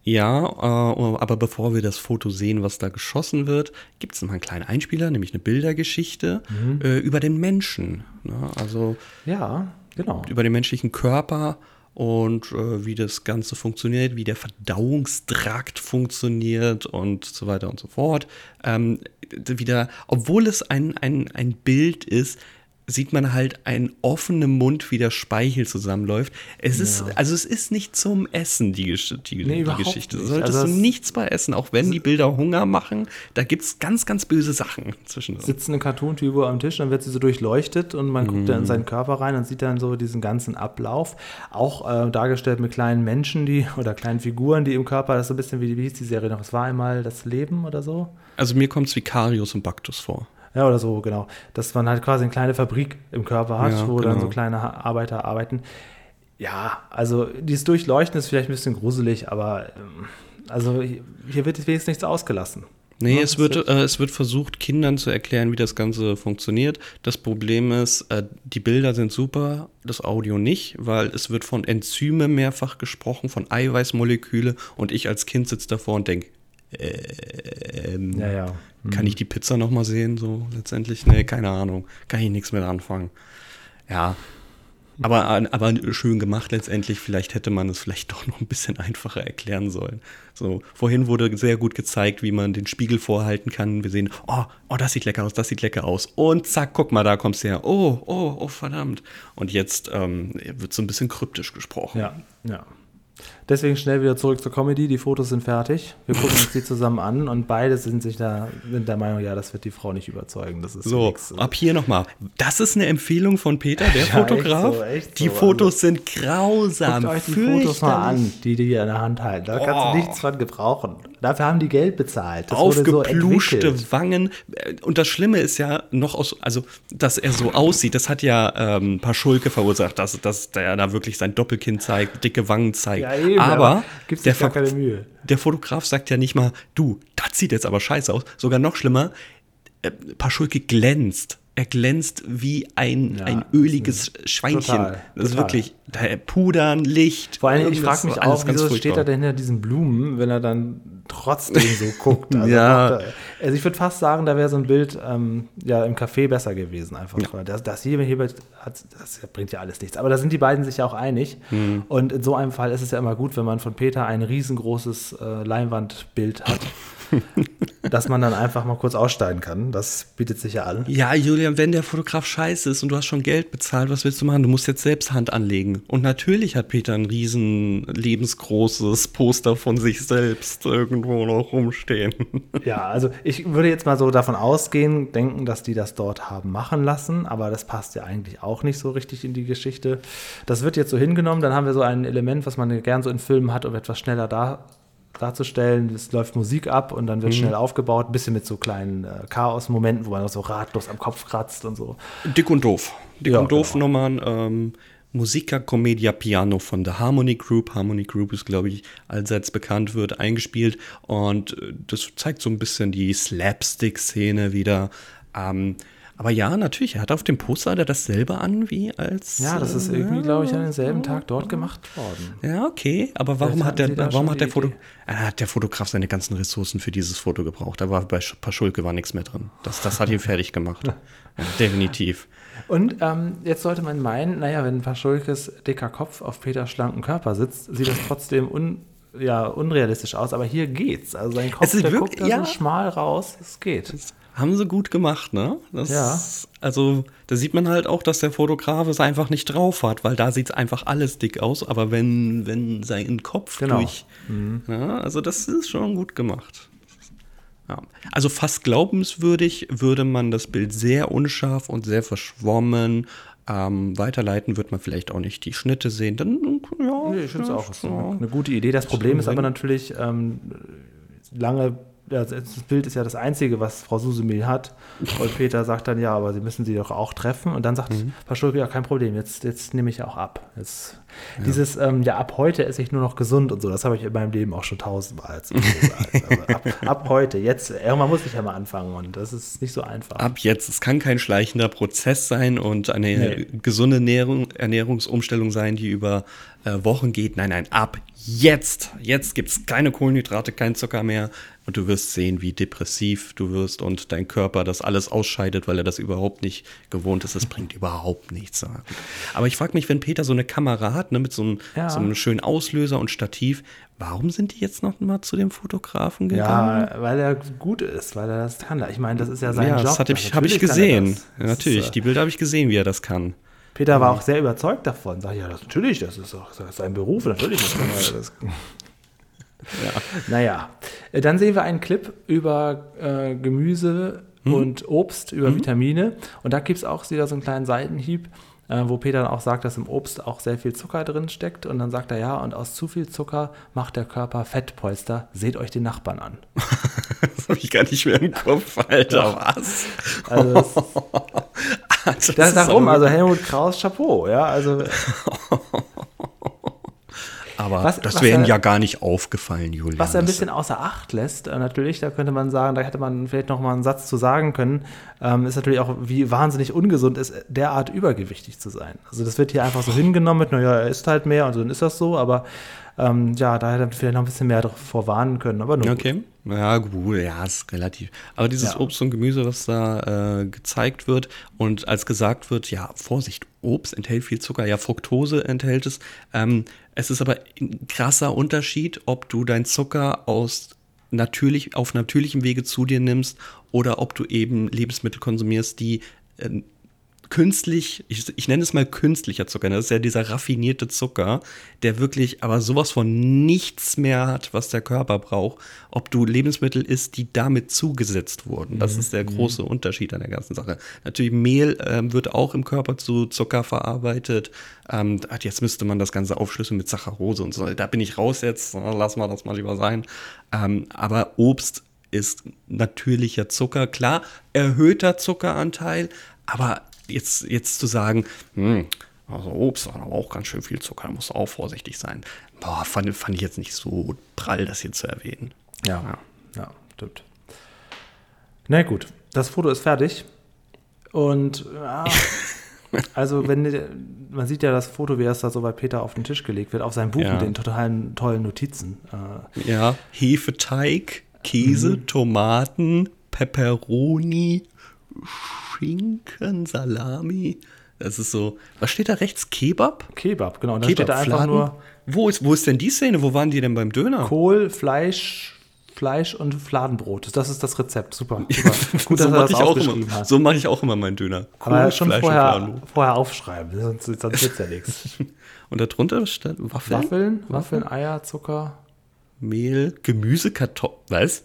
C: Ja, äh, aber bevor wir das Foto sehen, was da geschossen wird, gibt es noch einen kleinen Einspieler, nämlich eine Bildergeschichte
B: Mhm.
C: äh, über den Menschen. Ne? Also
B: Ja, genau.
C: über den menschlichen Körper und äh, wie das Ganze funktioniert, wie der Verdauungstrakt funktioniert und so weiter und so fort. Ähm, wieder, obwohl es ein, ein, ein Bild ist, sieht man halt einen offenen Mund, wie der Speichel zusammenläuft. Es ist, also es ist nicht zum Essen, die, die,
B: Nee,
C: die Geschichte.
B: nicht.
C: Solltest
B: Also
C: du nichts bei essen, auch wenn die Bilder Hunger machen. Da gibt es ganz, ganz böse Sachen zwischen.
B: Sitzt eine Cartoon-Figur am Tisch, dann wird sie so durchleuchtet und man guckt dann
C: Mhm.
B: in seinen Körper rein und sieht dann so diesen ganzen Ablauf. Auch äh, dargestellt mit kleinen Menschen, die oder kleinen Figuren, die im Körper, das ist so ein bisschen wie, wie hieß die Serie noch? Es war einmal das Leben oder so.
C: Also mir kommt es wie Karius und Baktus vor.
B: Ja, oder so, genau. Dass man halt quasi eine kleine Fabrik im Körper hat,
C: Ja,
B: wo dann
C: genau.
B: so kleine Ha- Arbeiter arbeiten. Ja, also dieses Durchleuchten ist vielleicht ein bisschen gruselig, aber ähm, also hier wird wenigstens nichts ausgelassen.
C: Nee,
B: Ja,
C: es wird,
B: wird-
C: äh, es wird versucht, Kindern zu erklären, wie das Ganze funktioniert. Das Problem ist, äh, die Bilder sind super, das Audio nicht, weil es wird von Enzyme mehrfach gesprochen, von Eiweißmoleküle und ich als Kind sitze davor und denke, ähm,
B: Ja, ja.
C: Kann ich die Pizza noch mal sehen, so letztendlich? Nee, keine Ahnung. Kann ich nichts mit anfangen. Ja. Aber, aber schön gemacht letztendlich. Vielleicht hätte man es vielleicht doch noch ein bisschen einfacher erklären sollen. So, vorhin wurde sehr gut gezeigt, wie man den Spiegel vorhalten kann. Wir sehen, oh, oh, das sieht lecker aus, das sieht lecker aus. Und zack, guck mal, da kommst du her. Oh, oh, oh, verdammt. Und jetzt ähm, wird so ein bisschen kryptisch gesprochen.
B: Ja, ja. Deswegen schnell wieder zurück zur Comedy. Die Fotos sind fertig. Wir gucken uns die zusammen an und beide sind sich da sind der Meinung, ja, das wird die Frau nicht überzeugen. Das ist
C: So,
B: nix.
C: ab hier nochmal. Das ist eine Empfehlung von Peter, der
B: Ja,
C: Fotograf.
B: echt so, echt
C: die
B: so.
C: Fotos sind grausam.
B: Guckt euch die Fotos mal an, die die hier in der Hand halten. Da kannst
C: Oh.
B: du nichts von gebrauchen. Dafür haben die Geld bezahlt. Das so
C: aufgepluschte
B: entwickelt.
C: Wangen. Und das Schlimme ist ja noch aus, also, dass er so aussieht, das hat ja ähm, Paschulke verursacht, dass, dass der da wirklich sein Doppelkinn zeigt, dicke Wangen zeigt.
B: Ja, eben,
C: aber
B: aber gibt's
C: der,
B: sich gar keine Mühe.
C: der Fotograf sagt ja nicht mal, du, das sieht jetzt aber scheiße aus. Sogar noch schlimmer, äh, Paschulke glänzt. Er glänzt wie ein,
B: Ja,
C: ein öliges Schweinchen.
B: total,
C: das ist
B: total.
C: wirklich da, Pudern, Licht.
B: Vor allem, ich frage mich auch, wieso steht er denn hinter diesen Blumen, wenn er dann trotzdem so guckt? Also,
C: Ja.
B: er- also ich würde fast sagen, da wäre so ein Bild ähm, ja, im Café besser gewesen. Einfach. Weil Das, das hier, hier hat, das bringt ja alles nichts. Aber da sind die beiden sich ja auch einig.
C: Hm.
B: Und in so einem Fall ist es ja immer gut, wenn man von Peter ein riesengroßes äh, Leinwandbild hat, dass man dann einfach mal kurz aussteigen kann. Das bietet sich ja an.
C: Ja, Julian, wenn der Fotograf scheiße ist und du hast schon Geld bezahlt, was willst du machen? Du musst jetzt selbst Hand anlegen. Und natürlich hat Peter ein riesen lebensgroßes Poster von sich selbst irgendwo noch rumstehen.
B: Ja, also ich würde jetzt mal so davon ausgehen, denken, dass die das dort haben machen lassen, aber das passt ja eigentlich auch nicht so richtig in die Geschichte. Das wird jetzt so hingenommen, dann haben wir so ein Element, was man gern so in Filmen hat, um etwas schneller da, darzustellen. Es läuft Musik ab und dann wird schnell aufgebaut, ein bisschen mit so kleinen äh, Chaos-Momenten, wo man so ratlos am Kopf kratzt und so.
C: Dick und doof. Dick
B: Ja,
C: und doof
B: genau.
C: Nummern. Ähm, Musica Commedia Piano von der Harmony Group. Harmony Group ist, glaube ich, allseits bekannt, wird eingespielt. Und äh, das zeigt so ein bisschen die Slapstick-Szene wieder. Ähm, aber ja, natürlich, er hat auf dem Poster hat er dasselbe an wie als.
B: Ja, das ist
C: äh,
B: irgendwie, glaube ich, an demselben Tag dort gemacht worden.
C: Ja, okay, aber warum hat der, warum hat der Foto, äh, hat der Fotograf seine ganzen Ressourcen für dieses Foto gebraucht? Da war bei Sch- Paschulke war nichts mehr drin. Das, das hat ihn fertig gemacht. Ja, definitiv.
B: Und ähm, jetzt sollte man meinen, naja, wenn Paschulkes dicker Kopf auf Peters schlanken Körper sitzt, sieht das trotzdem un, ja, unrealistisch aus. Aber hier geht's. Also sein Kopf,
C: Es ist
B: der
C: wirklich-
B: guckt da
C: ja.
B: so schmal raus. Es geht.
C: Haben sie gut gemacht, ne? Das,
B: Ja.
C: Also, da sieht man halt auch, dass der Fotograf es einfach nicht drauf hat, weil da sieht es einfach alles dick aus, aber wenn, wenn sein Kopf
B: Genau.
C: durch. Ja, also, das ist schon gut gemacht. Ja. Also fast glaubenswürdig würde man das Bild sehr unscharf und sehr verschwommen ähm, weiterleiten, wird man vielleicht auch nicht die Schnitte sehen. Dann, ja,
B: Nee, ich finde es auch
C: ja.
B: eine gute Idee. Das Problem ist aber natürlich, ähm, lange, ja, das Bild ist ja das Einzige, was Frau Susumil hat. Und Peter sagt dann, ja, aber sie müssen sie doch auch treffen. Und dann sagt
C: Mhm.
B: Paschulke, ja, kein Problem, jetzt, jetzt nehme ich ja auch ab. Jetzt, Dieses, ähm, ja, ab heute esse ich nur noch gesund und so, das habe ich in meinem Leben auch schon tausendmal gesagt. Also ab, ab heute, jetzt, irgendwann muss ich ja mal anfangen und das ist nicht so einfach.
C: Ab jetzt, es kann kein schleichender Prozess sein und eine
B: Nee.
C: gesunde Ernährung, Ernährungsumstellung sein, die über äh, Wochen geht. Nein, nein, ab jetzt. Jetzt gibt es keine Kohlenhydrate, kein Zucker mehr und du wirst sehen, wie depressiv du wirst und dein Körper das alles ausscheidet, weil er das überhaupt nicht gewohnt ist. Das bringt überhaupt nichts. Aber ich frage mich, wenn Peter so eine Kamera hat, ne, mit so einem,
B: Ja.
C: so einem schönen Auslöser und Stativ, warum sind die jetzt noch mal zu dem Fotografen gegangen?
B: Ja, weil er gut ist, weil er das kann. Ich meine, das ist ja sein
C: ja,
B: Job.
C: das ich, habe ich
B: kann er
C: gesehen.
B: das.
C: Ja,
B: Das
C: natürlich,
B: Ist,
C: die Bilder habe ich gesehen, wie er das kann.
B: Peter war auch sehr überzeugt davon. Sag, ja, das, natürlich, das ist auch das ist sein Beruf, natürlich. Das das, Naja, Äh, dann sehen wir einen Clip über äh, Gemüse und Obst, über Vitamine. Und da gibt es auch wieder so einen kleinen Seitenhieb, äh, wo Peter dann auch sagt, dass im Obst auch sehr viel Zucker drin steckt. Und dann sagt er, ja, und aus zu viel Zucker macht der Körper Fettpolster. Seht euch den Nachbarn an.
C: Das habe ich gar nicht mehr im Kopf, Alter. Was?
B: Also das,
C: das
B: darum, also Helmut Kraus, Chapeau, ja, also
C: Aber
B: Was-
C: das wäre ihm ja gar nicht aufgefallen, Julian.
B: Was er ein bisschen außer Acht lässt, äh, natürlich, da könnte man sagen, da hätte man vielleicht noch mal einen Satz zu sagen können, ähm, ist natürlich auch, wie wahnsinnig ungesund ist, derart übergewichtig zu sein. Also das wird hier einfach so hingenommen mit, naja, er isst halt mehr und dann ist das so, aber ähm, ja, da hätte er vielleicht noch ein bisschen mehr davor warnen können, aber nur gut.
C: Okay. Ja, gut, ja, ist relativ. Aber dieses
B: Ja.
C: Obst und Gemüse, was da äh, gezeigt wird und als gesagt wird, ja, Vorsicht, Obst enthält viel Zucker, ja, Fructose enthält es. Ähm, es ist aber ein krasser Unterschied, ob du dein Zucker aus natürlich, auf natürlichem Wege zu dir nimmst oder ob du eben Lebensmittel konsumierst, die ähm, künstlich, ich, ich nenne es mal künstlicher Zucker, ne? das ist ja dieser raffinierte Zucker, der wirklich aber sowas von nichts mehr hat, was der Körper braucht, ob du Lebensmittel isst, die damit zugesetzt wurden. Das ist der große Unterschied an der ganzen Sache. Natürlich, Mehl ähm, wird auch im Körper zu Zucker verarbeitet. Ähm, jetzt müsste man das Ganze aufschlüsseln mit Saccharose und so. Da bin ich raus jetzt, lass mal das mal lieber sein. Ähm, aber Obst ist natürlicher Zucker, klar, erhöhter Zuckeranteil, aber jetzt, jetzt zu sagen, hm, also Obst hat aber auch ganz schön viel Zucker, da musst du auch vorsichtig sein. Boah, fand, fand ich jetzt nicht so prall, das hier zu erwähnen.
B: Ja, ja, stimmt. Na gut, das Foto ist fertig. Und ja, also wenn man sieht ja das Foto, wie es da so bei Peter auf den Tisch gelegt wird, auf seinem Buch
C: Ja.
B: mit den totalen tollen Notizen. Äh,
C: Ja, Hefeteig, Käse, Tomaten, Peperoni, Schinken, Salami. Das ist so, was steht da rechts? Kebab?
B: Kebab, genau. Und dann steht da einfach
C: Kebabfladen?
B: nur
C: Wo ist, wo ist denn die Szene? Wo waren die denn beim Döner?
B: Kohl, Fleisch, Fleisch und Fladenbrot. Das ist das Rezept. Super. super. Gut,
C: so mache
B: das
C: ich, auch immer- so mach ich auch immer meinen Döner.
B: Aber
C: Kohl,
B: schon
C: Fleisch
B: vorher, vorher aufschreiben, sonst, sonst wird es ja nichts.
C: Und darunter steht Waffeln,
B: Waffeln, Waffeln, Eier, Zucker.
C: Mehl, Gemüse, Kartoffeln. Was?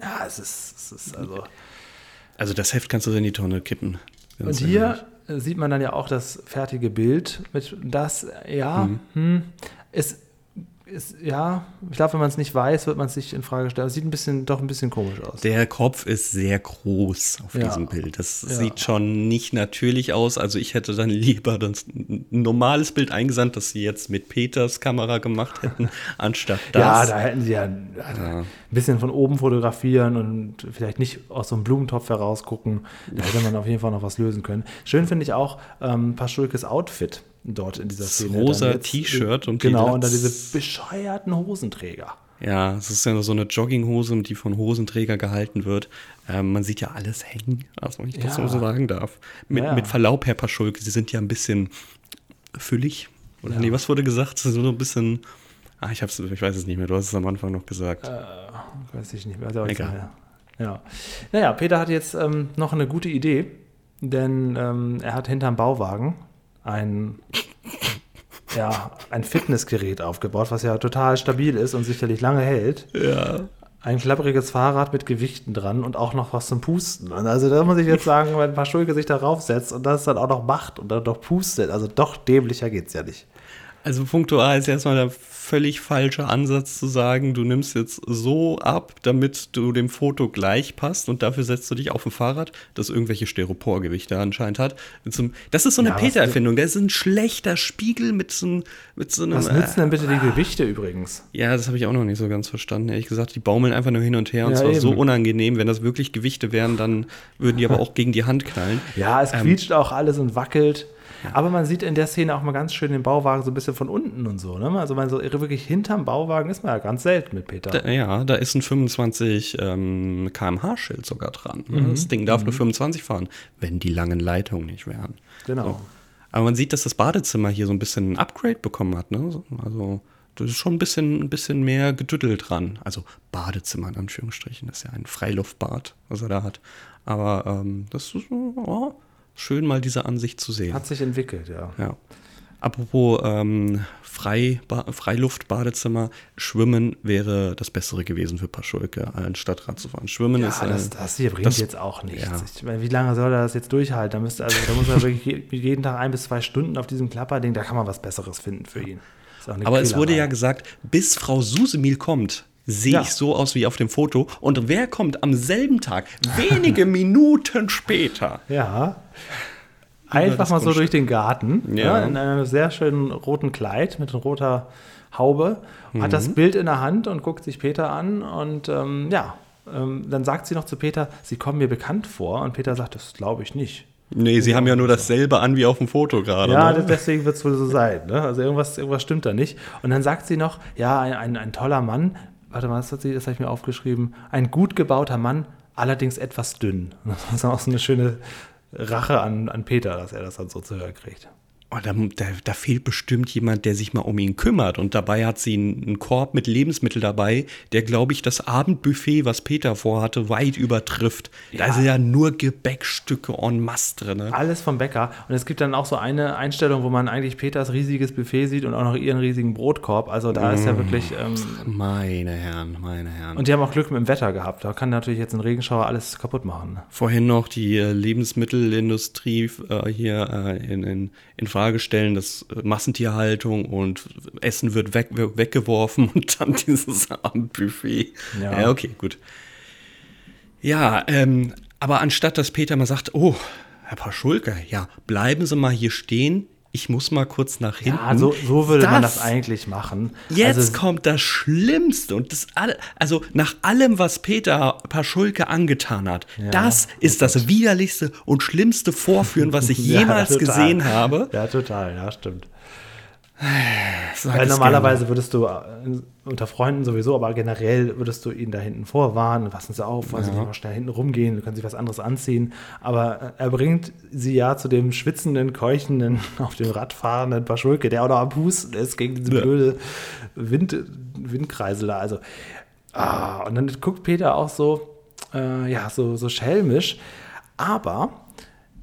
B: Ja, es ist, es ist also.
C: Also das Heft kannst du in die Tonne kippen.
B: Und hier sieht man dann ja auch das fertige Bild mit das, ja,
C: Mhm.
B: hm, es ist, ja, ich glaube, wenn man es nicht weiß, wird man es sich in Frage stellen. Es sieht ein bisschen, doch ein bisschen komisch aus.
C: Der Kopf ist sehr groß auf
B: Ja.
C: diesem Bild. Das
B: Ja.
C: sieht schon nicht natürlich aus. Also ich hätte dann lieber das ein normales Bild eingesandt, das sie jetzt mit Peters Kamera gemacht hätten, anstatt
B: Ja,
C: das.
B: da hätten sie ja, also ein bisschen von oben fotografieren und vielleicht nicht aus so einem Blumentopf herausgucken. Da hätte man auf jeden Fall noch was lösen können. Schön finde ich auch ähm, Paschulkes Outfit dort in dieser
C: Das
B: Szene.
C: rosa
B: jetzt-
C: T-Shirt und
B: Genau, und dann diese bescheuerten Hosenträger.
C: Ja, es ist ja so eine Jogginghose, die von Hosenträger gehalten wird. Ähm, man sieht ja alles hängen, also wenn ich das
B: Ja.
C: so sagen darf. Mit,
B: Ja.
C: mit Verlaub, Herr Paschulke, Sie sind ja ein bisschen füllig. Oder
B: Ja.
C: nee, was wurde gesagt? So ein bisschen. Ah, ich, hab's, ich weiß es nicht mehr, du hast es am Anfang noch gesagt.
B: Weiß ich nicht mehr. ich
C: Egal.
B: nicht mehr. Ja. Naja, Peter hat jetzt ähm, noch eine gute Idee, denn ähm, er hat hinterm Bauwagen ein, ja, ein Fitnessgerät aufgebaut, was ja total stabil ist und sicherlich lange hält.
C: Ja.
B: Ein klappriges Fahrrad mit Gewichten dran und auch noch was zum Pusten. Und also da muss ich jetzt sagen, wenn Paschulke sich darauf setzt und das dann auch noch macht und dann noch pustet, also doch dämlicher geht's ja nicht.
C: Also punktual ist erstmal der völlig falsche Ansatz zu sagen, du nimmst jetzt so ab, damit du dem Foto gleich passt und dafür setzt du dich auf ein Fahrrad, das irgendwelche Styroporgewichte anscheinend hat. So Das ist so eine
B: Ja,
C: Peter-Erfindung. Das ist ein schlechter Spiegel mit so, einem- mit so einem.
B: Was nützen denn bitte die Gewichte übrigens?
C: Ja, das habe ich auch noch nicht so ganz verstanden. Ehrlich gesagt, die baumeln einfach nur hin und her und
B: Ja,
C: zwar so
B: eben.
C: unangenehm. Wenn das wirklich Gewichte wären, dann würden die aber auch gegen die Hand knallen.
B: Ja, es
C: Ähm,
B: quietscht auch alles und wackelt. Aber man sieht in der Szene auch mal ganz schön den Bauwagen so ein bisschen von unten und so. Ne? Also man so wirklich hinterm Bauwagen ist man ja ganz selten mit Peter.
C: Da, ja, da ist ein 25 ähm, km/h-Schild sogar dran. ne?
B: Mhm.
C: Das Ding darf nur 25 fahren, wenn die langen Leitungen nicht wären.
B: genau.
C: So. Aber man sieht, dass das Badezimmer hier so ein bisschen ein Upgrade bekommen hat. Ne? So, Also da ist schon ein bisschen, ein bisschen mehr Gedüdel dran. Also Badezimmer in Anführungsstrichen. Das ist ja ein Freiluftbad, was er da hat. Aber ähm, das ist oh, schön, mal diese Ansicht zu sehen.
B: Hat sich entwickelt, ja.
C: Ja. Apropos ähm, Frei, ba Freiluft-Badezimmer, Schwimmen wäre das Bessere gewesen für Paschulke, anstatt Rad zu fahren. Schwimmen ist
B: Ja,
C: äh,
B: das, das hier bringt
C: das-
B: jetzt auch nichts.
C: ja.
B: Ich meine, wie lange soll er das jetzt durchhalten? Da, müsste, also, da muss er wirklich je- jeden Tag ein bis zwei Stunden auf diesem Klapperding, da kann man was Besseres finden für ihn. Ist
C: Aber es wurde ja gesagt, bis Frau Susemil kommt, sehe
B: Ja.
C: ich so aus wie auf dem Foto. Und wer kommt am selben Tag, wenige Minuten später?
B: Ja. einfach mal so durch den Garten,
C: Ja.
B: ja. in einem sehr schönen roten Kleid mit roter Haube, hat das Bild in der Hand und guckt sich Peter an und ähm, ja, ähm, dann sagt sie noch zu Peter, sie kommen mir bekannt vor und Peter sagt, das glaube ich nicht.
C: Nee, sie haben ja nur dasselbe an wie auf dem Foto gerade.
B: Ja,
C: ne?
B: deswegen wird es wohl so sein. Ne? Also irgendwas, irgendwas stimmt da nicht. Und dann sagt sie noch, ja, ein, ein, ein toller Mann, warte mal, sie, das habe ich mir aufgeschrieben, ein gut gebauter Mann, allerdings etwas dünn. Das ist auch so eine schöne Rache an, an Peter, dass er das dann so zu hören kriegt.
C: Oh, da, da, da fehlt bestimmt jemand, der sich mal um ihn kümmert. Und dabei hat sie einen, einen Korb mit Lebensmitteln dabei, der, glaube ich, das Abendbuffet, was Peter vorhatte, weit übertrifft. Da
B: Ja.
C: sind ja nur Gebäckstücke en masse drin. Ne?
B: Alles vom Bäcker. Und es gibt dann auch so eine Einstellung, wo man eigentlich Peters riesiges Buffet sieht und auch noch ihren riesigen Brotkorb. Also da ist ja wirklich. Ähm,
C: Meine Herren, meine Herren.
B: und die haben auch Glück mit dem Wetter gehabt. Da kann natürlich jetzt ein Regenschauer alles kaputt machen. ne?
C: Vorhin noch die äh, Lebensmittelindustrie äh, hier äh, in, in, in Frage stellen, das äh, Massentierhaltung und Essen wird weg, weggeworfen und dann dieses Abendbuffet.
B: Ja.
C: ja, okay, gut. Ja, ähm, aber anstatt dass Peter mal sagt, oh, Herr Paschulke, ja, bleiben Sie mal hier stehen, ich muss mal kurz nach hinten.
B: Ja, so, so würde man das eigentlich machen.
C: Jetzt
B: also,
C: kommt das Schlimmste und das alle, also nach allem, was Peter Paschulke angetan hat, das ist das widerlichste und schlimmste Vorführen, was ich
B: Ja,
C: jemals
B: total.
C: gesehen habe.
B: Ja, total, ja, stimmt. Weil normalerweise würdest du äh, unter Freunden sowieso, aber generell würdest du ihn da hinten vorwarnen, passen Sie auf, also ja. mal schnell hinten rumgehen, du kannst sich was anderes anziehen. Aber äh, er bringt sie ja zu dem schwitzenden, keuchenden, auf dem Rad fahrenden Paschulke, der auch noch am Pusten ist gegen diese blöde Wind, Windkreisel da. Also, ah, und dann guckt Peter auch so, äh, ja, so, so schelmisch. Aber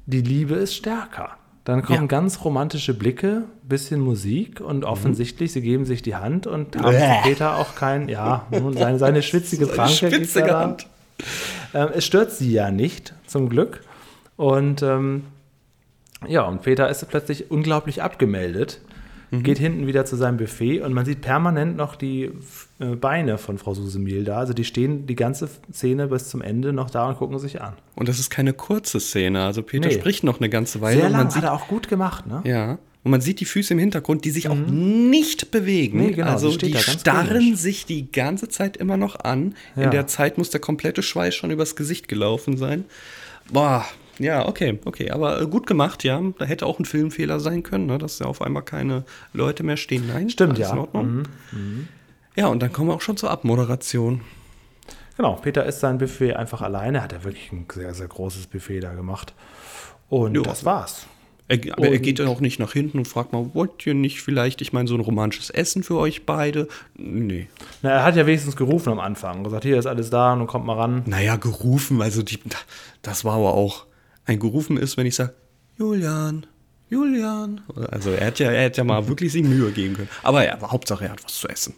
B: die Liebe ist stärker. Dann kommen
C: Ja.
B: ganz romantische Blicke, bisschen Musik und offensichtlich, sie geben sich die Hand und haben Peter auch kein, ja, seine, seine schwitzige Pranke.
C: schwitzige. Hand.
B: Ähm, es stört sie ja nicht, zum Glück. Und ähm, ja, und Peter ist plötzlich unglaublich abgemeldet,
C: Mhm.
B: geht hinten wieder zu seinem Buffet und man sieht permanent noch die äh, Beine von Frau Susemehl da. Also die stehen die ganze Szene bis zum Ende noch da und gucken sich an.
C: Und das ist keine kurze Szene. Also Peter
B: Nee.
C: spricht noch eine ganze Weile
B: Sehr
C: und
B: lang,
C: man sieht,
B: hat er auch gut gemacht, ne?
C: ja, und man sieht die Füße im Hintergrund, die sich auch nicht bewegen.
B: Nee, genau,
C: also
B: die
C: starren
B: komisch.
C: sich die ganze Zeit immer noch an.
B: Ja.
C: In der Zeit muss der komplette Schweiß schon übers Gesicht gelaufen sein. Boah, ja, okay, okay, aber äh, gut gemacht, ja. Da hätte auch ein Filmfehler sein können, ne, dass ja auf einmal keine Leute mehr stehen. Nein,
B: Stimmt, ja. Mhm.
C: In Ordnung. Ja, und dann kommen wir auch schon zur Abmoderation.
B: Genau, Peter isst sein Buffet einfach alleine. Hat er wirklich ein sehr, sehr großes Buffet da gemacht. Und
C: Jo.
B: das war's.
C: Er, aber er
B: Und-
C: geht dann auch nicht nach hinten und fragt mal, wollt ihr nicht vielleicht, ich meine, so ein romantisches Essen für euch beide? Nee.
B: Na, er hat ja wenigstens gerufen am Anfang. Gesagt, hier ist alles da und kommt mal ran.
C: Naja, gerufen, also die, das war aber auch, ein gerufen ist, wenn ich sage, Julian, Julian. Also er hätte ja, er hätte ja mal wirklich sich Mühe geben können. Aber ja, Hauptsache er hat was zu essen.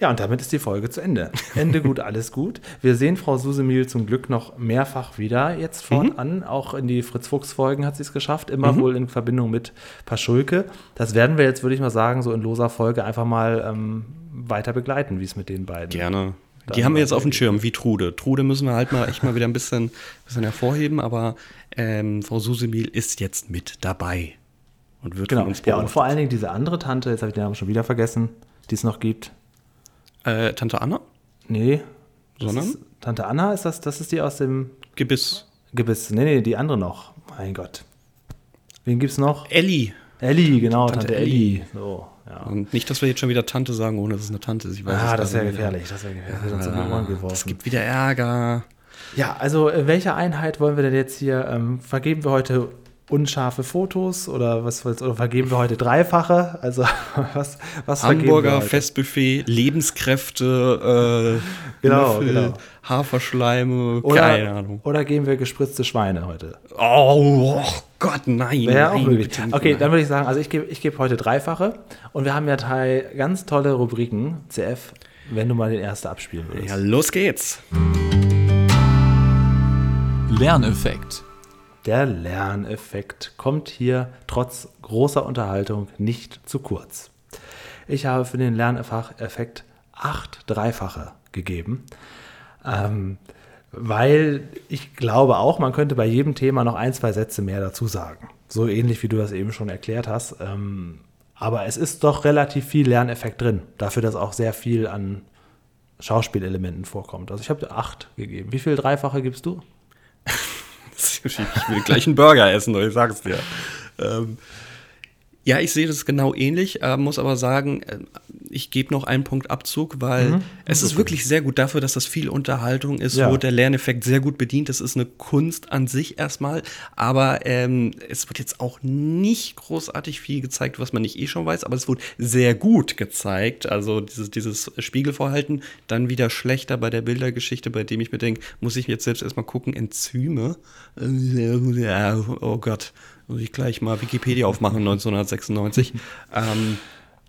B: Ja, und damit ist die Folge zu Ende. Ende gut, alles gut. Wir sehen Frau Susemil zum Glück noch mehrfach wieder jetzt fortan. Auch in die Fritz-Fuchs-Folgen hat sie es geschafft, immer wohl in Verbindung mit Paschulke. Das werden wir jetzt, würde ich mal sagen, so in loser Folge einfach mal ähm, weiter begleiten, wie es mit den beiden.
C: Gerne. Die haben wir jetzt auf dem. Schirm, wie Trude. Trude müssen wir halt mal echt mal wieder ein bisschen, bisschen hervorheben, aber ähm, Frau Susemil ist jetzt mit dabei und wird
B: Genau.
C: von uns
B: Ja, und
C: beobachtet.
B: vor allen Dingen diese andere Tante, jetzt habe ich den Namen schon wieder vergessen, die es noch gibt.
C: Äh, Tante Anna?
B: Nee. das
C: Sondern?
B: Ist, Tante Anna ist das, das ist die aus dem
C: Gebiss.
B: Gebiss. Nee, nee, die andere noch. Mein Gott. Wen gibt's noch?
C: Elli.
B: Elli, genau,
C: Tante
B: Tante, Elli. So, ja.
C: Und nicht, dass wir jetzt schon wieder Tante sagen, ohne dass es eine Tante ist. Ich weiß
B: Ah, das wäre gefährlich, das wäre gefährlich. Ohren
C: Ah. Es gibt wieder Ärger.
B: Ja, also äh, welche Einheit wollen wir denn jetzt hier? Ähm, vergeben wir heute unscharfe Fotos oder was oder vergeben wir heute dreifache? Also was, was
C: Hamburger? Festbuffet, Lebenskräfte, äh,
B: Genau,
C: Löffel,
B: genau.
C: Haferschleime,
B: Oder,
C: keine Ahnung.
B: oder geben wir gespritzte Schweine heute?
C: Oh, oh Gott, nein.
B: Wäre auch
C: nein,
B: möglich.
C: bitte nicht,
B: Okay,
C: nein.
B: dann würde ich sagen, also ich gebe ich gebe heute dreifache und wir haben ja drei ganz tolle Rubriken, CF, wenn du mal den ersten abspielen würdest.
C: Ja, los geht's.
A: Lerneffekt.
B: Der Lerneffekt kommt hier trotz großer Unterhaltung nicht zu kurz. Ich habe für den Lerneffekt acht Dreifache gegeben. Ähm, Weil ich glaube auch, man könnte bei jedem Thema noch ein, zwei Sätze mehr dazu sagen. So ähnlich wie du das eben schon erklärt hast. Ähm, aber es ist doch relativ viel Lerneffekt drin. Dafür, dass auch sehr viel an Schauspielelementen vorkommt. Also ich habe acht gegeben. Wie viel Dreifache gibst du?
C: ich will gleich einen Burger essen, ich sag's dir. Ähm, ja, ich sehe das genau ähnlich, äh, muss aber sagen, äh, ich gebe noch einen Punkt Abzug, weil mhm. es ist wirklich sehr gut dafür, dass das viel Unterhaltung ist, ja. wo der Lerneffekt sehr gut bedient. Das ist eine Kunst an sich erstmal, aber ähm, es wird jetzt auch nicht großartig viel gezeigt, was man nicht eh schon weiß, aber es wurde sehr gut gezeigt. Also dieses, dieses Spiegelvorhalten, dann wieder schlechter bei der Bildergeschichte, bei dem ich mir denke, muss ich jetzt selbst erstmal gucken, Enzyme. Oh Gott muss ich gleich mal Wikipedia aufmachen, 1996. ähm,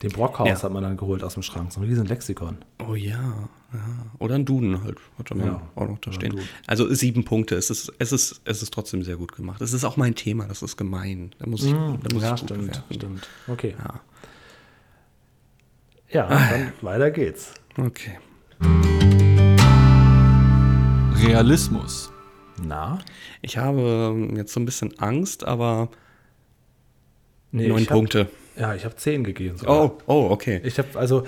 B: Den Brockhaus ja. hat man dann geholt aus dem Schrank, so ein riesen Lexikon.
C: Oh ja, ja. Oder ein Duden halt, hat man ja, auch noch da stehen. Also sieben Punkte, es ist, es, ist, es ist trotzdem sehr gut gemacht. Es ist auch mein Thema, das ist gemein. Da muss ich, mm, da muss
B: ja,
C: ich
B: stimmt, bewerten. stimmt. Okay. Ja, ja ah. dann weiter geht's.
C: Okay.
A: Realismus.
B: Na?
C: Ich habe jetzt so ein bisschen Angst, aber nee, neun Punkte.
B: Hab, ja, ich habe zehn gegeben.
C: Sogar. Oh, oh, okay.
B: Ich habe also,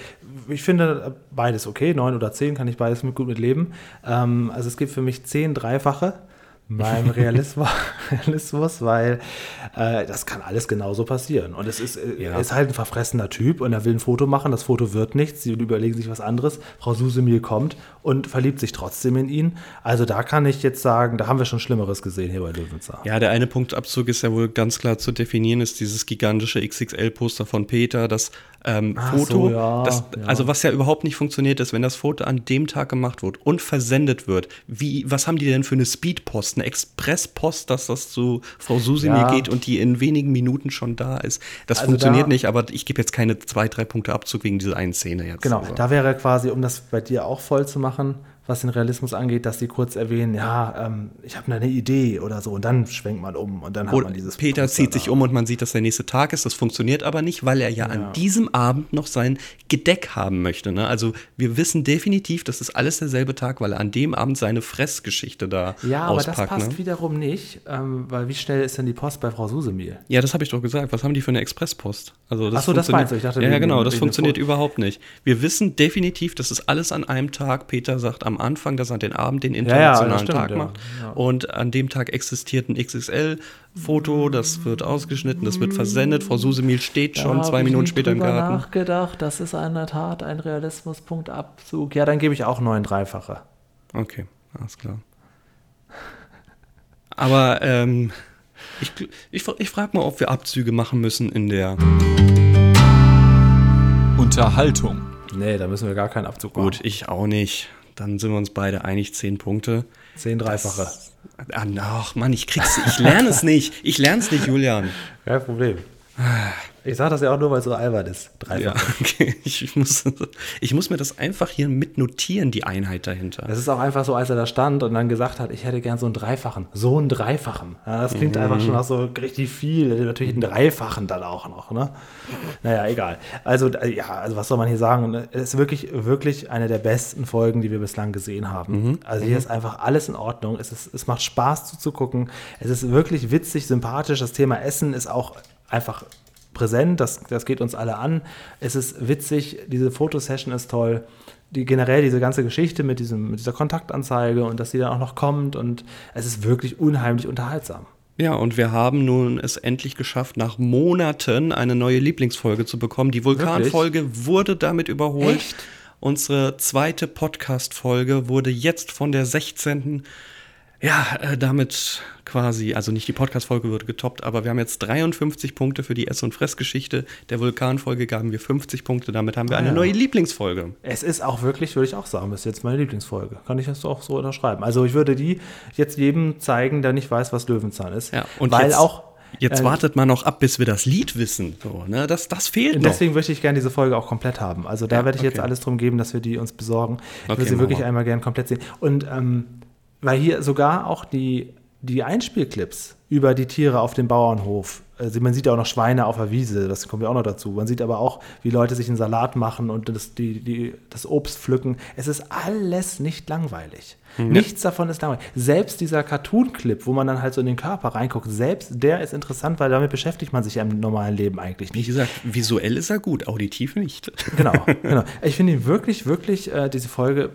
B: ich finde beides okay. Neun oder zehn kann ich beides mit gut mit leben. Ähm, also es gibt für mich zehn Dreifache beim Realismus, Realismus weil äh, das kann alles genauso passieren. Und es ist, äh, ja. ist halt ein verfressener Typ und er will ein Foto machen, das Foto wird nichts, sie überlegen sich was anderes. Frau Susemil kommt und verliebt sich trotzdem in ihn. Also da kann ich jetzt sagen, da haben wir schon Schlimmeres gesehen hier bei Löwenzahn.
C: Ja, der eine Punktabzug ist ja wohl ganz klar zu definieren, ist dieses gigantische XXL-Poster von Peter, das ähm, Foto. So, ja, das, ja. Also was ja überhaupt nicht funktioniert ist, wenn das Foto an dem Tag gemacht wird und versendet wird. Wie, was haben die denn für eine Speedpost, eine Expresspost, dass das zu Frau Susimir ja. geht und die in wenigen Minuten schon da ist? Das also funktioniert da, nicht, aber ich gebe jetzt keine zwei, drei Punkte Abzug wegen dieser einen Szene jetzt.
B: Genau, also. da wäre quasi, um das bei dir auch voll zu machen, was den Realismus angeht, dass sie kurz erwähnen, ja, ähm, ich habe eine Idee oder so und dann schwenkt man um und dann hat
C: und
B: man dieses.
C: Peter Poster zieht sich um und man sieht, dass der nächste Tag ist. Das funktioniert aber nicht, weil er ja, ja. an diesem Abend noch sein Gedeck haben möchte. Ne? Also wir wissen definitiv, das ist alles derselbe Tag, weil er an dem Abend seine Fressgeschichte da
B: Ja, aber
C: auspackt,
B: das passt
C: ne?
B: wiederum nicht, ähm, weil wie schnell ist denn die Post bei Frau Susemil?
C: Ja, das habe ich doch gesagt. Was haben die für eine Expresspost?
B: Also das Achso, das meinst du? Ich
C: dachte, ja, ja genau, das funktioniert überhaupt nicht. Wir wissen definitiv, das ist alles an einem Tag. Peter sagt am Anfang, dass er den Abend den internationalen ja, ja, stimmt, Tag macht. Ja. Und an dem Tag existiert ein XXL-Foto, das wird ausgeschnitten, das wird versendet. Frau Susemil steht schon zwei Minuten später im Garten.
B: Ich nachgedacht, das ist in der Tat ein Realismuspunktabzug. Ja, dann gebe ich auch neun Dreifache.
C: Okay, alles klar. Aber ähm, ich, ich, ich frage mal, ob wir Abzüge machen müssen in der
A: Unterhaltung.
B: Nee, da müssen wir gar keinen Abzug
C: machen. Gut, ich auch nicht. Dann sind wir uns beide einig, zehn Punkte.
B: Zehn Dreifache.
C: ach, ach Mann, ich krieg's, ich lerne es nicht. Ich lerne es nicht, Julian.
B: Kein Problem. Ich sage das ja auch nur, weil es so albern ist.
C: Dreifach. Ja, okay. Ich muss, ich muss mir das einfach hier mitnotieren, die Einheit dahinter.
B: Das ist auch einfach so, als er da stand und dann gesagt hat, ich hätte gern so einen Dreifachen. So einen Dreifachen. Ja, das klingt mhm. einfach schon nach so richtig viel. Natürlich einen Dreifachen dann auch noch. Ne? Naja, egal. Also, ja, also was soll man hier sagen? Es ist wirklich, wirklich eine der besten Folgen, die wir bislang gesehen haben. Mhm. Also hier mhm. ist einfach alles in Ordnung. Es, ist, es macht Spaß zuzugucken. Es ist wirklich witzig, sympathisch. Das Thema Essen ist auch einfach präsent, das, das geht uns alle an. Es ist witzig, diese Fotosession ist toll. Die, generell diese ganze Geschichte mit, diesem, mit dieser Kontaktanzeige und dass sie dann auch noch kommt und es ist wirklich unheimlich unterhaltsam.
C: Ja, und wir haben nun es endlich geschafft, nach Monaten eine neue Lieblingsfolge zu bekommen. Die Vulkanfolge wurde damit überholt. Echt? Unsere zweite Podcast-Folge wurde jetzt von der 16 ja, äh, damit quasi, also nicht die Podcast-Folge wurde getoppt, aber wir haben jetzt 53 Punkte für die Ess- und Fressgeschichte. Der Vulkan-Folge gaben wir 50 Punkte, damit haben wir ah, eine ja. neue Lieblingsfolge.
B: Es ist auch wirklich, würde ich auch sagen, ist jetzt meine Lieblingsfolge. Kann ich das auch so unterschreiben. Also ich würde die jetzt jedem zeigen, der nicht weiß, was Löwenzahn ist.
C: Ja, und weil jetzt, auch Jetzt äh, wartet man noch ab, bis wir das Lied wissen. So, ne? das, das fehlt
B: noch. Deswegen möchte ich gerne diese Folge auch komplett haben. Also da ja, werde ich okay. jetzt alles drum geben, dass wir die uns besorgen. Ich okay, würde sie wirklich einmal gerne komplett sehen. Und ähm, weil hier sogar auch die die Einspielclips über die Tiere auf dem Bauernhof. Also man sieht ja auch noch Schweine auf der Wiese, das kommt ja auch noch dazu. Man sieht aber auch, wie Leute sich einen Salat machen und das, die, die, das Obst pflücken. Es ist alles nicht langweilig. Mhm. Nichts davon ist langweilig. Selbst dieser Cartoon-Clip, wo man dann halt so in den Körper reinguckt, selbst der ist interessant, weil damit beschäftigt man sich ja im normalen Leben eigentlich nicht.
C: Wie gesagt, visuell ist er gut, auditiv nicht.
B: Genau, genau. Ich finde ihn wirklich, wirklich, äh, diese Folge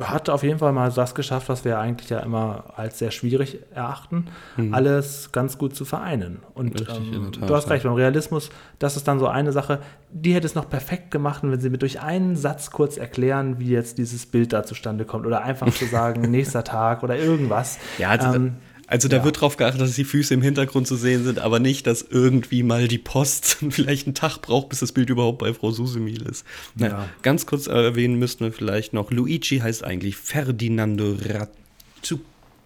B: hat auf jeden Fall mal das geschafft, was wir eigentlich ja immer als sehr schwierig erachten, mhm. alles ganz gut zu vereinen. Und Richtig, ähm, Tat, du hast recht, beim Realismus, das ist dann so eine Sache, die hätte es noch perfekt gemacht, wenn sie mir durch einen Satz kurz erklären, wie jetzt dieses Bild da zustande kommt oder einfach zu sagen, nächster Tag oder irgendwas.
C: Ja, also ähm, also da ja. wird darauf geachtet, dass die Füße im Hintergrund zu sehen sind, aber nicht, dass irgendwie mal die Post vielleicht einen Tag braucht, bis das Bild überhaupt bei Frau Susemil ist. Na, ja. Ganz kurz erwähnen müssten wir vielleicht noch, Luigi heißt eigentlich Ferdinando Razzuglia.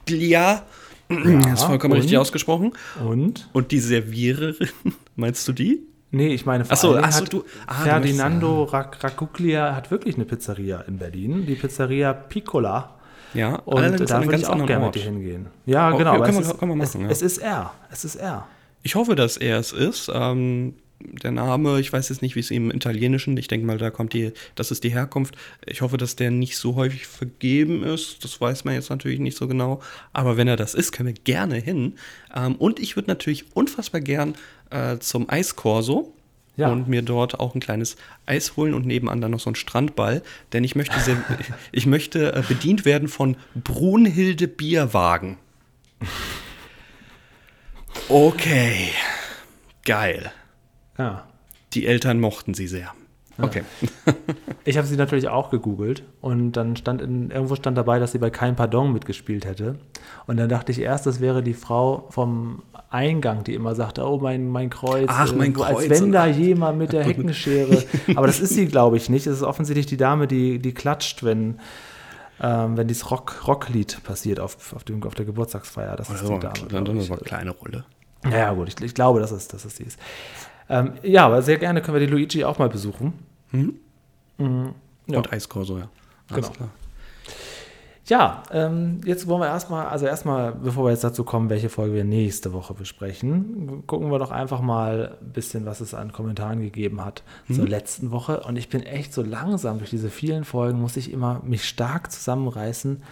C: Ja, ist vollkommen und? richtig ausgesprochen.
B: Und?
C: Und die Serviererin, meinst du die?
B: Nee, ich meine,
C: vor achso, achso, du,
B: ah, Ferdinando Raccuglia hat wirklich eine Pizzeria in Berlin, die Pizzeria Piccola.
C: Ja,
B: und da würde ich auch gerne mit dir hingehen. Ja, oh, genau. Ja, können, wir, ist, können wir machen, es, ja. es, ist er. Es ist er.
C: Ich hoffe, dass er es ist. Ähm, der Name, ich weiß jetzt nicht, wie es im Italienischen, ich denke mal, da kommt die, das ist die Herkunft. Ich hoffe, dass der nicht so häufig vergeben ist. Das weiß man jetzt natürlich nicht so genau. Aber wenn er das ist, können wir gerne hin. Ähm, und ich würde natürlich unfassbar gern äh, zum Eiskorso ja. und mir dort auch ein kleines Eis holen und nebenan dann noch so einen Strandball, denn ich möchte, sehr, ich möchte äh, bedient werden von Brunhilde Bierwagen. Okay, geil.
B: Ja.
C: Die Eltern mochten sie sehr. Okay.
B: ich habe sie natürlich auch gegoogelt und dann stand in, irgendwo stand dabei, dass sie bei Kein Pardon mitgespielt hätte. Und dann dachte ich erst, das wäre die Frau vom Eingang, die immer sagte, oh mein, mein Kreuz.
C: Ach, mein
B: Kreuz. Als wenn da jemand mit der Heckenschere. Aber das ist sie, glaube ich, nicht. Es ist offensichtlich die Dame, die, die klatscht, wenn, ähm, wenn dieses Rock, Rocklied passiert auf, auf, dem, auf der Geburtstagsfeier. Das ist die
C: Dame. Dann, dann eine kleine Rolle.
B: Ja, gut, ich, ich glaube, dass es, dass es die ist. Ähm, ja, aber sehr gerne können wir die Luigi auch mal besuchen.
C: Mhm. Mhm. Ja. Und Eiskorso, ja.
B: Alles genau. Klar. Ja, ähm, jetzt wollen wir erstmal, also erstmal, bevor wir jetzt dazu kommen, welche Folge wir nächste Woche besprechen, gucken wir doch einfach mal ein bisschen, was es an Kommentaren gegeben hat mhm. zur letzten Woche. Und ich bin echt so langsam durch diese vielen Folgen, muss ich immer mich stark zusammenreißen,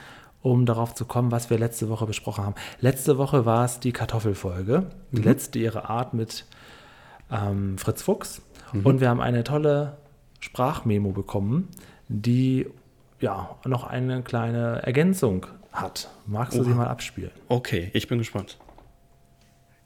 B: um darauf zu kommen, was wir letzte Woche besprochen haben. Letzte Woche war es die Kartoffelfolge, die mhm. letzte ihre Art mit ähm, Fritz Fuchs. Mhm. Und wir haben eine tolle Sprachmemo bekommen, die ja noch eine kleine Ergänzung hat. Magst du Oha. sie mal abspielen?
C: Okay, ich bin gespannt.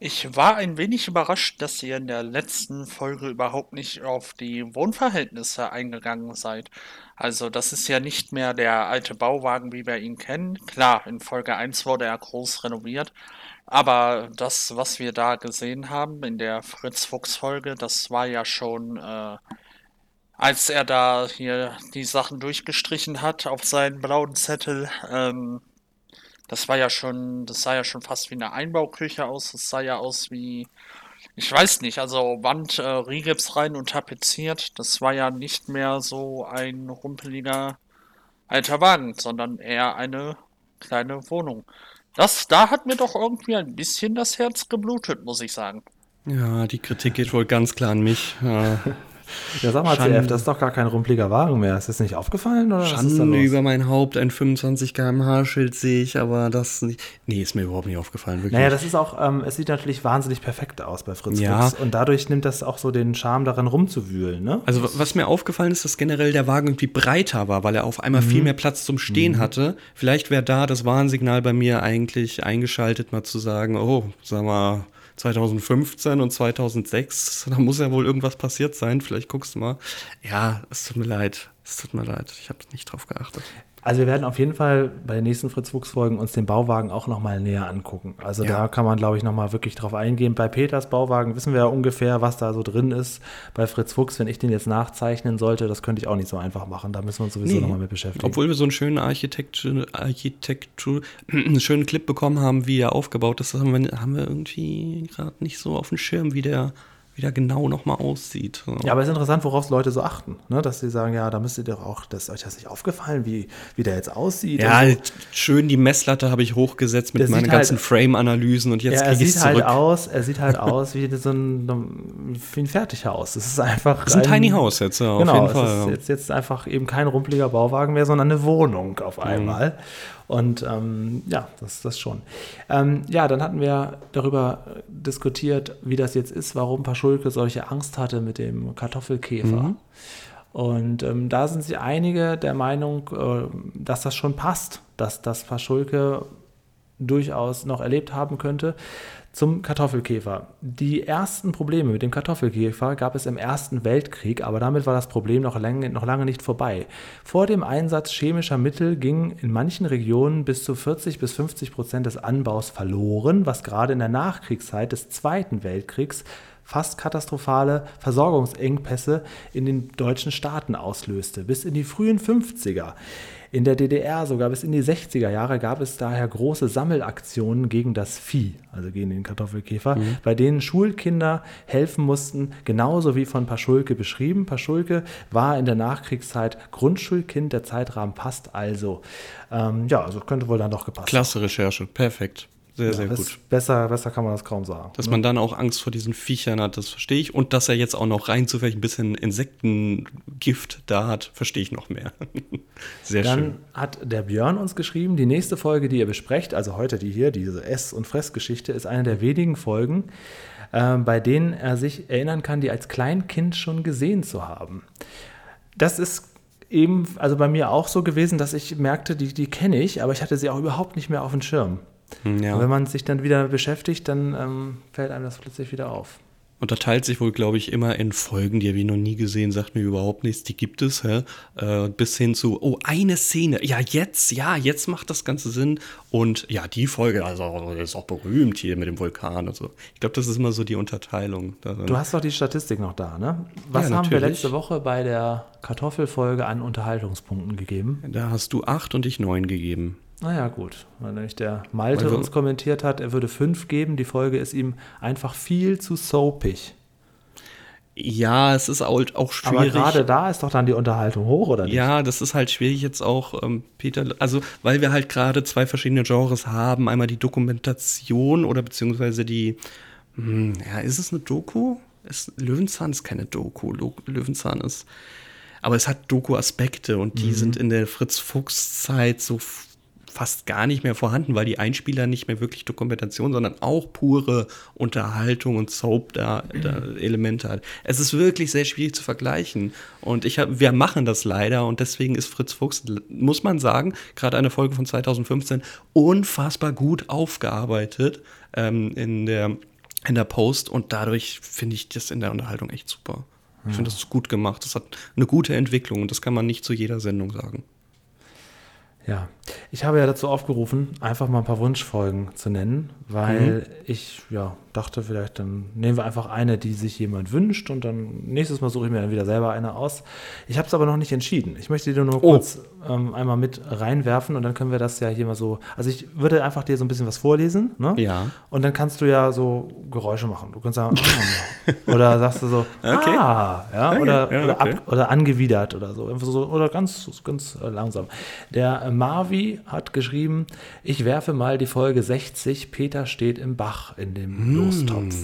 D: Ich war ein wenig überrascht, dass ihr in der letzten Folge überhaupt nicht auf die Wohnverhältnisse eingegangen seid. Also das ist ja nicht mehr der alte Bauwagen, wie wir ihn kennen. Klar, in Folge 1 wurde er groß renoviert, aber das, was wir da gesehen haben in der Fritz Fuchs Folge, das war ja schon, äh, als er da hier die Sachen durchgestrichen hat auf seinen blauen Zettel, ähm, das war ja schon, das sah ja schon fast wie eine Einbauküche aus. Das sah ja aus wie, ich weiß nicht, also Wand, äh, Rigips rein und tapeziert. Das war ja nicht mehr so ein rumpeliger alter Wagen, sondern eher eine kleine Wohnung. Das, da hat mir doch irgendwie ein bisschen das Herz geblutet, muss ich sagen.
C: Ja, die Kritik geht wohl ganz klar an mich. Ja.
B: Ja, sag mal, Schande. CF, das ist doch gar kein rumpeliger Wagen mehr. Ist das nicht aufgefallen? Oder
C: Schande über mein Haupt, ein 25 km/h-Schild sehe ich, aber das nicht. Nee, ist mir überhaupt nicht aufgefallen.
B: Wirklich. Naja, das ist auch, ähm, es sieht natürlich wahnsinnig perfekt aus bei Fritz ja. Fuchs. Und dadurch nimmt das auch so den Charme daran rumzuwühlen. Ne?
C: Also, was mir aufgefallen ist, dass generell der Wagen irgendwie breiter war, weil er auf einmal mhm. viel mehr Platz zum Stehen mhm. hatte. Vielleicht wäre da das Warnsignal bei mir eigentlich eingeschaltet, mal zu sagen: Oh, sag mal 2015 und 2006, da muss ja wohl irgendwas passiert sein. Vielleicht guckst du mal. Ja, es tut mir leid. Es tut mir leid. Ich habe nicht drauf geachtet.
B: Also wir werden auf jeden Fall bei den nächsten Fritz Fuchs Folgen uns den Bauwagen auch nochmal näher angucken. Also ja. da kann man, glaube ich, nochmal wirklich drauf eingehen. Bei Peters Bauwagen wissen wir ja ungefähr, was da so drin ist. Bei Fritz Fuchs, wenn ich den jetzt nachzeichnen sollte, das könnte ich auch nicht so einfach machen. Da müssen wir uns sowieso nee. nochmal mit beschäftigen.
C: Obwohl wir so einen schönen Architektur, Architektur, einen schönen Clip bekommen haben, wie er aufgebaut ist, das haben wir, haben wir irgendwie gerade nicht so auf dem Schirm, wie der wieder genau nochmal aussieht.
B: Ja, aber es ist interessant, worauf Leute so achten. Ne? Dass sie sagen, ja, da müsst ihr doch auch, das ist euch das nicht aufgefallen, wie, wie der jetzt aussieht.
C: Ja,
B: so.
C: schön die Messlatte habe ich hochgesetzt mit
B: Der
C: meinen
B: sieht
C: ganzen
B: halt-
C: Frame-Analysen und jetzt
B: ja, er
C: kriege ich
B: sieht
C: es
B: halt
C: zurück.
B: aus, er sieht halt aus wie so ein, wie ein Fertighaus. Es ist einfach.
C: Das ist ein Tiny House jetzt, ja, auf
B: genau,
C: jeden
B: es
C: Fall.
B: ist
C: ja.
B: jetzt, jetzt einfach eben kein rumpeliger Bauwagen mehr, sondern eine Wohnung auf
C: Mhm.
B: Und ähm, ja, das das schon. Ähm, ja, dann hatten wir darüber diskutiert, wie das jetzt ist, warum Paschulke solche Angst hatte mit dem Kartoffelkäfer.
C: Mhm.
B: Und ähm, da sind sie einige der Meinung, äh, dass das schon passt, dass das Paschulke durchaus noch erlebt haben könnte. Zum Kartoffelkäfer. Die ersten Probleme mit dem Kartoffelkäfer gab es im Ersten Weltkrieg, aber damit war das Problem noch lange, noch lange nicht vorbei. Vor dem Einsatz chemischer Mittel ging in manchen Regionen bis zu 40 bis 50 Prozent des Anbaus verloren, was gerade in der Nachkriegszeit des Zweiten Weltkriegs fast katastrophale Versorgungsengpässe in den deutschen Staaten auslöste. Bis in die frühen 50er. In der DDR sogar bis in die 60er Jahre gab es daher große Sammelaktionen gegen das Vieh, also gegen den Kartoffelkäfer, bei denen Schulkinder helfen mussten, genauso wie von Paschulke beschrieben. Paschulke war in der Nachkriegszeit Grundschulkind, der Zeitrahmen passt also. Ähm, ja, also könnte wohl dann doch gepasst
C: Klasse Recherche, perfekt. Sehr, sehr
B: das
C: gut.
B: Besser, besser kann man das kaum sagen.
C: Dass man dann auch Angst vor diesen Viechern hat, das verstehe ich. Und dass er jetzt auch noch rein zufällig ein bisschen Insektengift da hat, verstehe ich noch mehr. Sehr
B: Dann
C: schön.
B: hat der Björn uns geschrieben, die nächste Folge, die ihr besprecht, also heute die hier, diese Ess- und Fressgeschichte, ist eine der wenigen Folgen, äh, bei denen er sich erinnern kann, die als Kleinkind schon gesehen zu haben. Das ist eben, also bei mir auch so gewesen, dass ich merkte, die, die kenne ich, aber ich hatte sie auch überhaupt nicht mehr auf dem Schirm. Und wenn
C: Ja.
B: man sich dann wieder beschäftigt, dann ähm, fällt einem das plötzlich wieder auf.
C: Unterteilt sich wohl, glaube ich, immer in Folgen, die habe ich noch nie gesehen, sagt mir überhaupt nichts, die gibt es, hä? Äh, bis hin zu, oh, eine Szene, ja, jetzt, ja, jetzt macht das Ganze Sinn. Und ja, die Folge, also ist auch berühmt hier mit dem Vulkan und so. Ich glaube, das ist immer so die Unterteilung. Darin.
B: Du hast doch die Statistik noch da, ne? Was
C: Ja,
B: haben wir letzte Woche bei der Kartoffelfolge an Unterhaltungspunkten gegeben?
C: da hast du acht und ich neun gegeben.
B: Naja, gut. Weil nämlich der Malte
C: wir-
B: uns kommentiert hat, er würde fünf geben. Die Folge ist ihm einfach viel zu soapig.
C: Ja, es ist auch, auch
B: Aber
C: schwierig.
B: gerade da ist doch dann die Unterhaltung hoch, oder nicht?
C: Ja, das ist halt schwierig jetzt auch, ähm, Peter, also weil wir halt gerade zwei verschiedene Genres haben. Einmal die Dokumentation oder beziehungsweise die, hm, ja, ist es eine Doku? Ist, Löwenzahn ist keine Doku. Lo Löwenzahn ist, aber es hat Doku-Aspekte und die sind in der Fritz-Fuchs-Zeit so fast gar nicht mehr vorhanden, weil die Einspieler nicht mehr wirklich Dokumentation, sondern auch pure Unterhaltung und Soap da, da Elemente hat. Es ist wirklich sehr schwierig zu vergleichen und ich hab, wir machen das leider und deswegen ist Fritz Fuchs, muss man sagen, gerade eine Folge von 2015 unfassbar gut aufgearbeitet ähm, in der in der Post und dadurch finde ich das in der Unterhaltung echt super. Ich finde, das ist gut gemacht. Das hat eine gute Entwicklung und das kann man nicht zu jeder Sendung sagen.
B: Ja, ich habe ja dazu aufgerufen, einfach mal ein paar Wunschfolgen zu nennen, weil
C: Mhm.
B: ich ja dachte, vielleicht dann nehmen wir einfach eine, die sich jemand wünscht und dann nächstes Mal suche ich mir dann wieder selber eine aus. Ich habe es aber noch nicht entschieden. Ich möchte dir nur
C: Oh.
B: kurz ähm, einmal mit reinwerfen und dann können wir das ja hier mal so. Also ich würde einfach dir so ein bisschen was vorlesen, ne?
C: Ja.
B: Und dann kannst du ja so Geräusche machen. Du kannst sagen, ah, oder sagst du so,
C: Okay.
B: ah, ja, oder,
C: ja,
B: oder,
C: okay.
B: ab, oder angewidert oder so. So oder ganz, ganz äh, langsam. Der äh, Marvi hat geschrieben, ich werfe mal die Folge 60, Peter steht im Bach in dem Lostopf.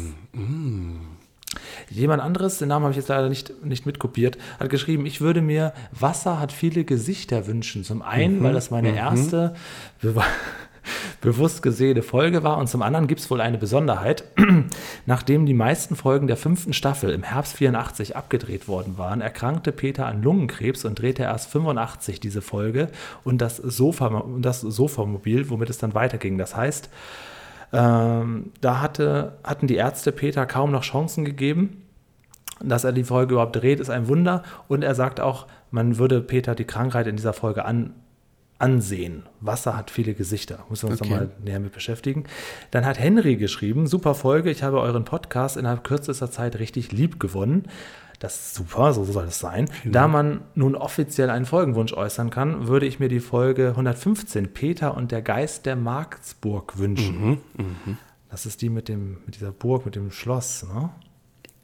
B: Jemand anderes, den Namen habe ich jetzt leider nicht, nicht mitkopiert, hat geschrieben, ich würde mir Wasser hat viele Gesichter wünschen. Zum einen, weil das meine erste be bewusst gesehene Folge war und zum anderen gibt es wohl eine Besonderheit. Nachdem die meisten Folgen der fünften Staffel im Herbst 84 abgedreht worden waren, erkrankte Peter an Lungenkrebs und drehte erst 85 diese Folge und das, Sofa, das Sofamobil, womit es dann weiterging. Das heißt, ähm, da hatte, hatten die Ärzte Peter kaum noch Chancen gegeben. Dass er die Folge überhaupt dreht, ist ein Wunder. Und er sagt auch, man würde Peter die Krankheit in dieser Folge an, ansehen. Wasser hat viele Gesichter. Müssen wir uns
C: Okay.
B: nochmal näher mit beschäftigen. Dann hat Henry geschrieben, super Folge, ich habe euren Podcast innerhalb kürzester Zeit richtig lieb gewonnen. Das ist super, so soll es sein. Da man nun offiziell einen Folgenwunsch äußern kann, würde ich mir die Folge 115 Peter und der Geist der Marksburg wünschen. Das ist die mit, dem, mit dieser Burg, mit dem Schloss, ne?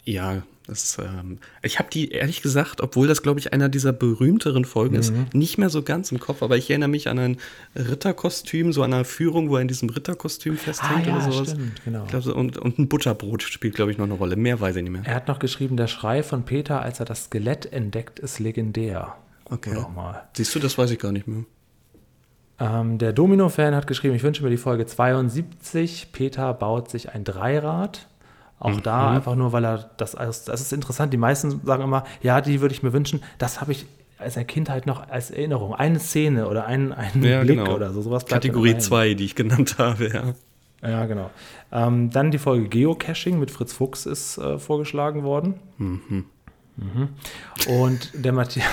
C: Ja, das, ähm, ich habe die ehrlich gesagt, obwohl das, glaube ich, einer dieser berühmteren Folgen mhm. ist, nicht mehr so ganz im Kopf, aber ich erinnere mich an ein Ritterkostüm, so an einer Führung, wo er in diesem Ritterkostüm festhängt ah, ja, oder sowas. Stimmt, genau. Glaub, und, und ein Butterbrot spielt, glaube ich, noch eine Rolle. Mehr weiß ich nicht mehr.
B: Er hat noch geschrieben, der Schrei von Peter, als er das Skelett entdeckt, ist legendär.
C: Okay. Siehst du, das weiß ich gar nicht mehr.
B: Ähm, der Domino-Fan hat geschrieben, ich wünsche mir die Folge 72. Peter baut sich ein Dreirad. Auch mhm. da einfach nur, weil er das, das ist interessant. Die meisten sagen immer, ja, die würde ich mir wünschen. Das habe ich als ein Kind halt noch als Erinnerung. Eine Szene oder einen, einen ja, Blick genau. oder so. Sowas
C: Kategorie 2, die ich genannt habe, ja.
B: Ja, genau. Ähm, dann die Folge Geocaching mit Fritz Fuchs ist äh, vorgeschlagen worden. Mhm. Mhm. Und der Matthias.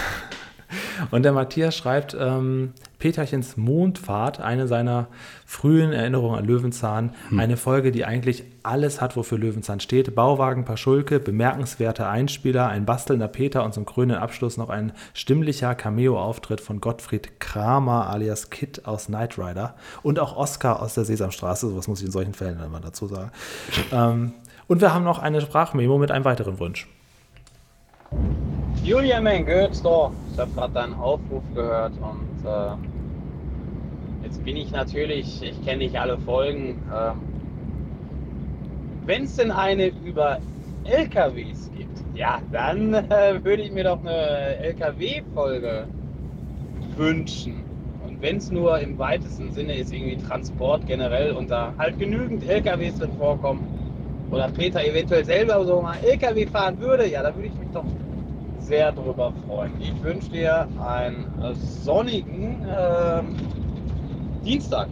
B: Und der Matthias schreibt, ähm, Peterchens Mondfahrt, eine seiner frühen Erinnerungen an Löwenzahn, hm. eine Folge, die eigentlich alles hat, wofür Löwenzahn steht. Bauwagen, Paschulke, bemerkenswerte Einspieler, ein bastelnder Peter und zum grünen Abschluss noch ein stimmlicher Cameo-Auftritt von Gottfried Kramer alias Kit aus Knight Rider und auch Oscar aus der Sesamstraße, sowas muss ich in solchen Fällen immer dazu sagen. ähm, und wir haben noch eine Sprachmemo mit einem weiteren Wunsch.
E: Julian, Götzler, ich habe gerade deinen Aufruf gehört und äh, jetzt bin ich natürlich, ich kenne nicht alle Folgen. Äh, Wenn es denn eine über LKWs gibt, ja, dann äh, würde ich mir doch eine LKW-Folge wünschen. Und wenn es nur im weitesten Sinne ist, irgendwie Transport generell und da halt genügend LKWs drin vorkommen oder Peter eventuell selber so mal LKW fahren würde, ja, da würde ich mich doch sehr darüber freuen. Ich wünsche dir einen sonnigen äh, Dienstag.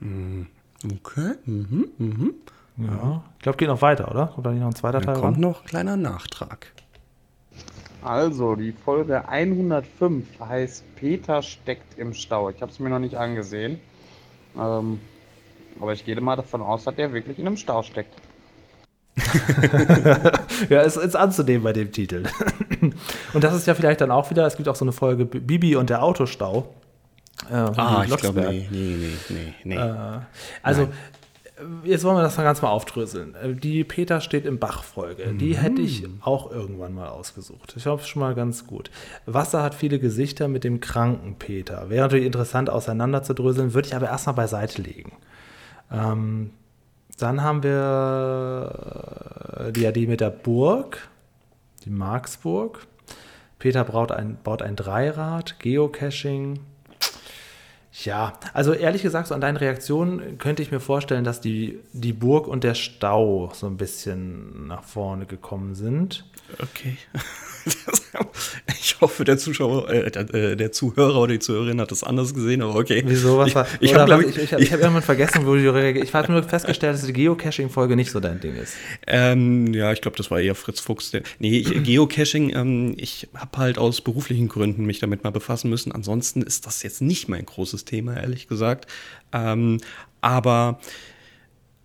C: Mm, okay. Mhm, mhm.
B: Ja, ich glaube, geht noch weiter, oder? Kommt da nicht noch ein zweiter
C: da
B: Teil?
C: Kommt ran? noch ein kleiner Nachtrag.
E: Also, die Folge 105 heißt Peter steckt im Stau. Ich habe es mir noch nicht angesehen. Ähm, aber ich gehe mal davon aus, dass der wirklich in einem Stau steckt.
B: ja, ist, ist anzunehmen bei dem Titel. und das ist ja vielleicht dann auch wieder, es gibt auch so eine Folge Bibi und der Autostau.
C: Äh, ah, ich glaube, nee, nee, nee, nee. nee. Äh,
B: also, Nein. jetzt wollen wir das mal ganz mal aufdröseln. Äh, die Peter steht im Bach-Folge, mhm. die hätte ich auch irgendwann mal ausgesucht. Ich hoffe es schon mal ganz gut. Wasser hat viele Gesichter mit dem kranken Peter. Wäre natürlich interessant auseinanderzudröseln, würde ich aber erstmal beiseite legen. Ähm, dann haben wir äh, die, ja, die mit der Burg, die Marksburg. Peter baut ein, baut ein Dreirad, Geocaching. Ja, also ehrlich gesagt, so an deinen Reaktionen könnte ich mir vorstellen, dass die, die Burg und der Stau so ein bisschen nach vorne gekommen sind.
C: Okay. ich hoffe, der Zuschauer, äh, der, äh, der, Zuhörer oder die Zuhörerin hat das anders gesehen, aber okay.
B: Wieso? Was war, ich, ich habe ich, ich, ich hab irgendwann vergessen, wo die Ich habe nur festgestellt, dass die Geocaching-Folge nicht so dein Ding ist.
C: Ähm, ja, ich glaube, das war eher Fritz Fuchs. Der, nee, ich, Geocaching, ähm, ich habe halt aus beruflichen Gründen mich damit mal befassen müssen. Ansonsten ist das jetzt nicht mein großes Thema, ehrlich gesagt. Ähm, aber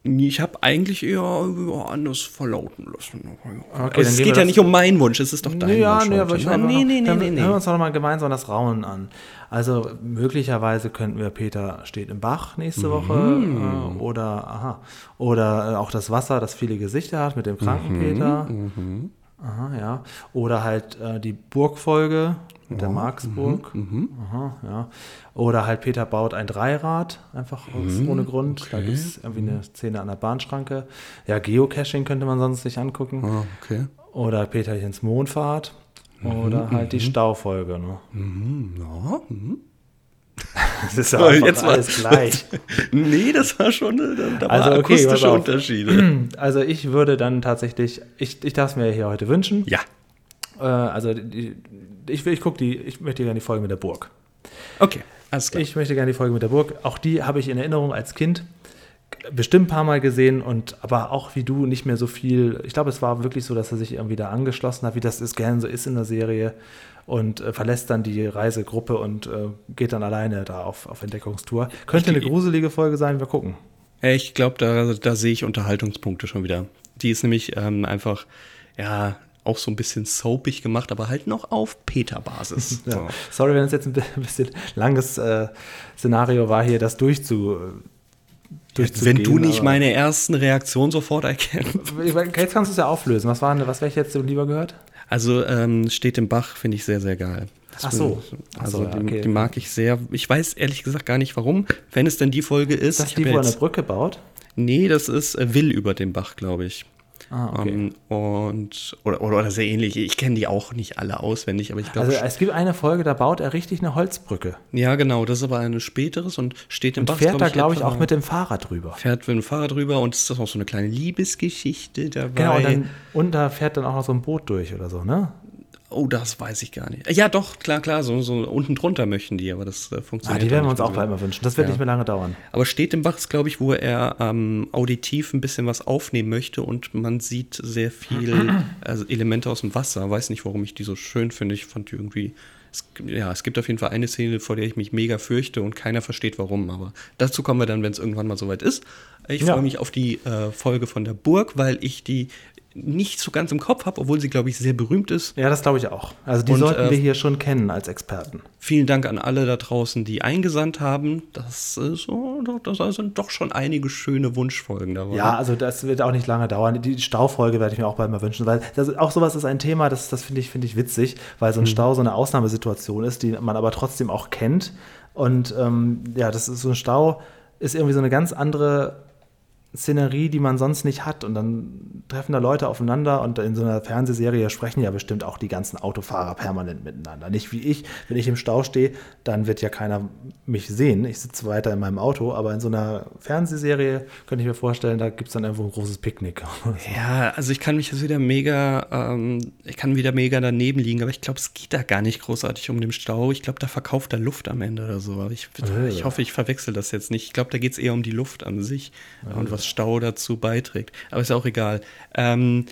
C: ich habe eigentlich eher anders verlauten lassen. Okay, es geht ja nicht um meinen Wunsch, es ist doch dein ja, Wunsch.
B: Nee, aber ich nee, nee, nee, nee, nee. Hören wir uns doch mal gemeinsam das Rauen an. Also möglicherweise könnten wir Peter steht im Bach nächste mhm. Woche äh, oder aha, oder äh, auch das Wasser, das viele Gesichter hat mit dem kranken mhm. Peter. Mhm. Aha, ja. Oder halt äh, die Burgfolge mit der Marksburg. Mhm, mhm. Aha, ja. Oder halt Peter baut ein Dreirad, einfach aus, mhm, ohne Grund. Okay. Da gibt es irgendwie eine Szene an der Bahnschranke. Ja, Geocaching könnte man sonst sich angucken.
C: Oh, okay.
B: Oder Peterchens Mondfahrt. Oder mhm, halt die mhm. Staufolge. Ne?
C: Mhm, ja,
B: Das ist ja jetzt alles gleich.
C: nee, das war schon, da war also, okay, akustische Unterschiede.
B: Also ich würde dann tatsächlich, ich, ich darf es mir hier heute wünschen.
C: Ja.
B: Äh, also die, ich, ich gucke die, ich möchte gerne die Folge mit der Burg.
C: Okay, alles klar.
B: Ich möchte gerne die Folge mit der Burg. Auch die habe ich in Erinnerung als Kind bestimmt ein paar Mal gesehen und aber auch wie du nicht mehr so viel. Ich glaube, es war wirklich so, dass er sich irgendwie da angeschlossen hat, wie das ist, gerne so ist in der Serie und äh, verlässt dann die Reisegruppe und äh, geht dann alleine da auf, auf Entdeckungstour. Könnte eine gruselige Folge sein, wir gucken.
C: Ich glaube, da, da sehe ich Unterhaltungspunkte schon wieder. Die ist nämlich ähm, einfach, ja, auch so ein bisschen soapig gemacht, aber halt noch auf Peter-Basis.
B: ja. Sorry, wenn es jetzt ein bisschen langes äh, Szenario war, hier das durchzu, durchzugehen.
C: Wenn du nicht meine ersten Reaktionen sofort erkennst.
B: Jetzt kannst du es ja auflösen. Was, war, was wäre ich jetzt lieber gehört?
C: Also ähm, steht im Bach finde ich sehr, sehr geil. Das
B: Ach so.
C: will-
B: Ach
C: Also
B: so, ja,
C: die,
B: okay.
C: die mag ich sehr. Ich weiß ehrlich gesagt gar nicht warum. Wenn es denn die Folge ist.
B: Ist das
C: ich
B: die, wo eine Brücke baut?
C: nee, das ist äh, Will über den Bach, glaube ich.
B: Ah, okay.
C: Ähm, und oder, oder, oder sehr ähnlich. Ich kenne die auch nicht alle auswendig, aber ich glaube.
B: Also es gibt eine Folge, da baut er richtig eine Holzbrücke.
C: ja, genau. Das ist aber eine späteres und steht im
B: Und
C: Bach.
B: fährt da, glaube ich, auch mit dem Fahrrad drüber.
C: Fährt mit dem Fahrrad drüber und ist auch so eine kleine Liebesgeschichte dabei.
B: Genau, und, dann, und da fährt dann auch noch so ein Boot durch oder so, ne?
C: Oh, das weiß ich gar nicht. Ja, doch, klar, klar, so, so unten drunter möchten die, aber das äh,
B: Ah,
C: funktioniert.
B: die werden wir uns auch bald mal wünschen. Das wird
C: Ja.
B: nicht mehr lange dauern.
C: Aber steht im Bach ist, glaube ich, wo er ähm, auditiv ein bisschen was aufnehmen möchte und man sieht sehr viel also Elemente aus dem Wasser. Weiß nicht, warum ich die so schön finde. Ich fand die irgendwie. Es, ja, es gibt auf jeden Fall eine Szene, vor der ich mich mega fürchte und keiner versteht warum. Aber dazu kommen wir dann, wenn es irgendwann mal soweit ist. Ich
B: Ja.
C: freue mich auf die äh, Folge von der Burg, weil ich die nicht so ganz im Kopf habe, obwohl sie, glaube ich, sehr berühmt ist.
B: Ja, das glaube ich auch. Also die
C: Und,
B: sollten
C: äh,
B: wir hier schon kennen als Experten.
C: Vielen Dank an alle da draußen, die eingesandt haben. Das, ist so, das sind doch schon einige schöne Wunschfolgen dabei.
B: Ja, also das wird auch nicht lange dauern. Die Staufolge werde ich mir auch bald mal wünschen, weil das, auch sowas ist ein Thema, das, das finde ich, finde ich witzig, weil so ein Stau so eine Ausnahmesituation ist, die man aber trotzdem auch kennt. Und ähm, ja, das ist so ein Stau, ist irgendwie so eine ganz andere Szenerie, die man sonst nicht hat. Und dann treffen da Leute aufeinander und in so einer Fernsehserie sprechen ja bestimmt auch die ganzen Autofahrer permanent miteinander. Nicht wie ich, wenn ich im Stau stehe, dann wird ja keiner mich sehen. Ich sitze weiter in meinem Auto, aber in so einer Fernsehserie könnte ich mir vorstellen, da gibt es dann irgendwo ein großes Picknick.
C: Ja, also ich kann mich jetzt wieder mega, ähm, ich kann wieder mega daneben liegen, aber ich glaube, es geht da gar nicht großartig um den Stau. Ich glaube, da verkauft er Luft am Ende oder so. Aber ich,
B: Äh.
C: ich hoffe, ich verwechsel das jetzt nicht. Ich glaube, da geht es eher um die Luft an sich und was Stau dazu beiträgt. Aber ist ja auch egal. Ähm,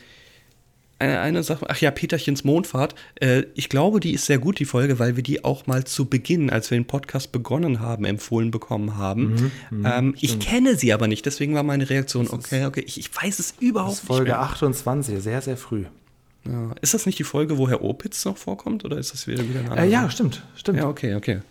C: eine, eine Sache, ach ja, Peterchens Mondfahrt. Äh, ich glaube, die ist sehr gut, die Folge, weil wir die auch mal zu Beginn, als wir den Podcast begonnen haben, empfohlen bekommen haben.
B: Mhm,
C: ähm, ich kenne sie aber nicht, deswegen war meine Reaktion, okay, okay, ich, ich weiß es überhaupt
B: Das ist Folge
C: nicht mehr.
B: 28, sehr, sehr früh.
C: Ja. Ist das nicht die Folge, wo Herr Opitz noch vorkommt oder ist das wieder, wieder eine
B: Äh,
C: andere?
B: ja, stimmt, stimmt.
C: Ja, okay, okay.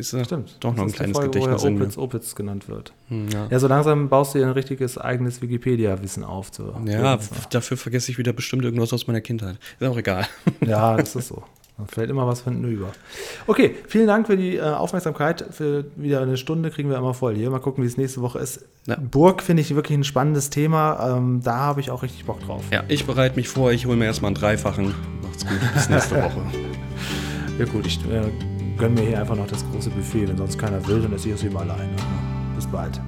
C: Siehst du,
B: Stimmt.
C: Doch noch ein kleines
B: Folge, wo
C: Gedächtnis. in mir.
B: Opitz, Opitz genannt wird.
C: Hm, Ja,
B: Ja, so langsam baust du dir ein richtiges eigenes Wikipedia-Wissen auf. Zu
C: ja dafür vergesse ich wieder bestimmt irgendwas aus meiner Kindheit. Ist auch egal.
B: Ja, das ist so. Da fällt immer was von hinten über. Okay, vielen Dank für die äh, Aufmerksamkeit. Für wieder eine Stunde kriegen wir immer voll hier. Mal gucken, wie es nächste Woche ist.
C: Ja.
B: Burg finde ich wirklich ein spannendes Thema. Ähm, da habe ich auch richtig Bock drauf.
C: Ja, ich bereite mich vor, ich hole mir erstmal einen Dreifachen. Macht's gut, bis nächste Woche.
B: Ja gut, ich äh, gönne mir hier einfach noch das große Buffet. Wenn sonst keiner will, dann esse ich es eben alleine. Bis bald.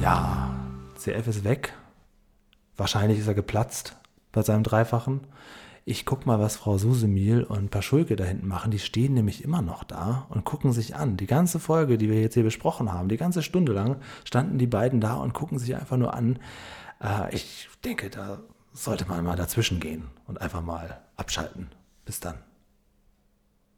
B: Ja, CF ist weg. Wahrscheinlich ist er geplatzt bei seinem Dreifachen. Ich guck mal, was Frau Susemil und Paschulke da hinten machen. Die stehen nämlich immer noch da und gucken sich an. Die ganze Folge, die wir jetzt hier besprochen haben, die ganze Stunde lang standen die beiden da und gucken sich einfach nur an. Äh, ich denke, da sollte man mal dazwischen gehen und einfach mal abschalten. Bis dann.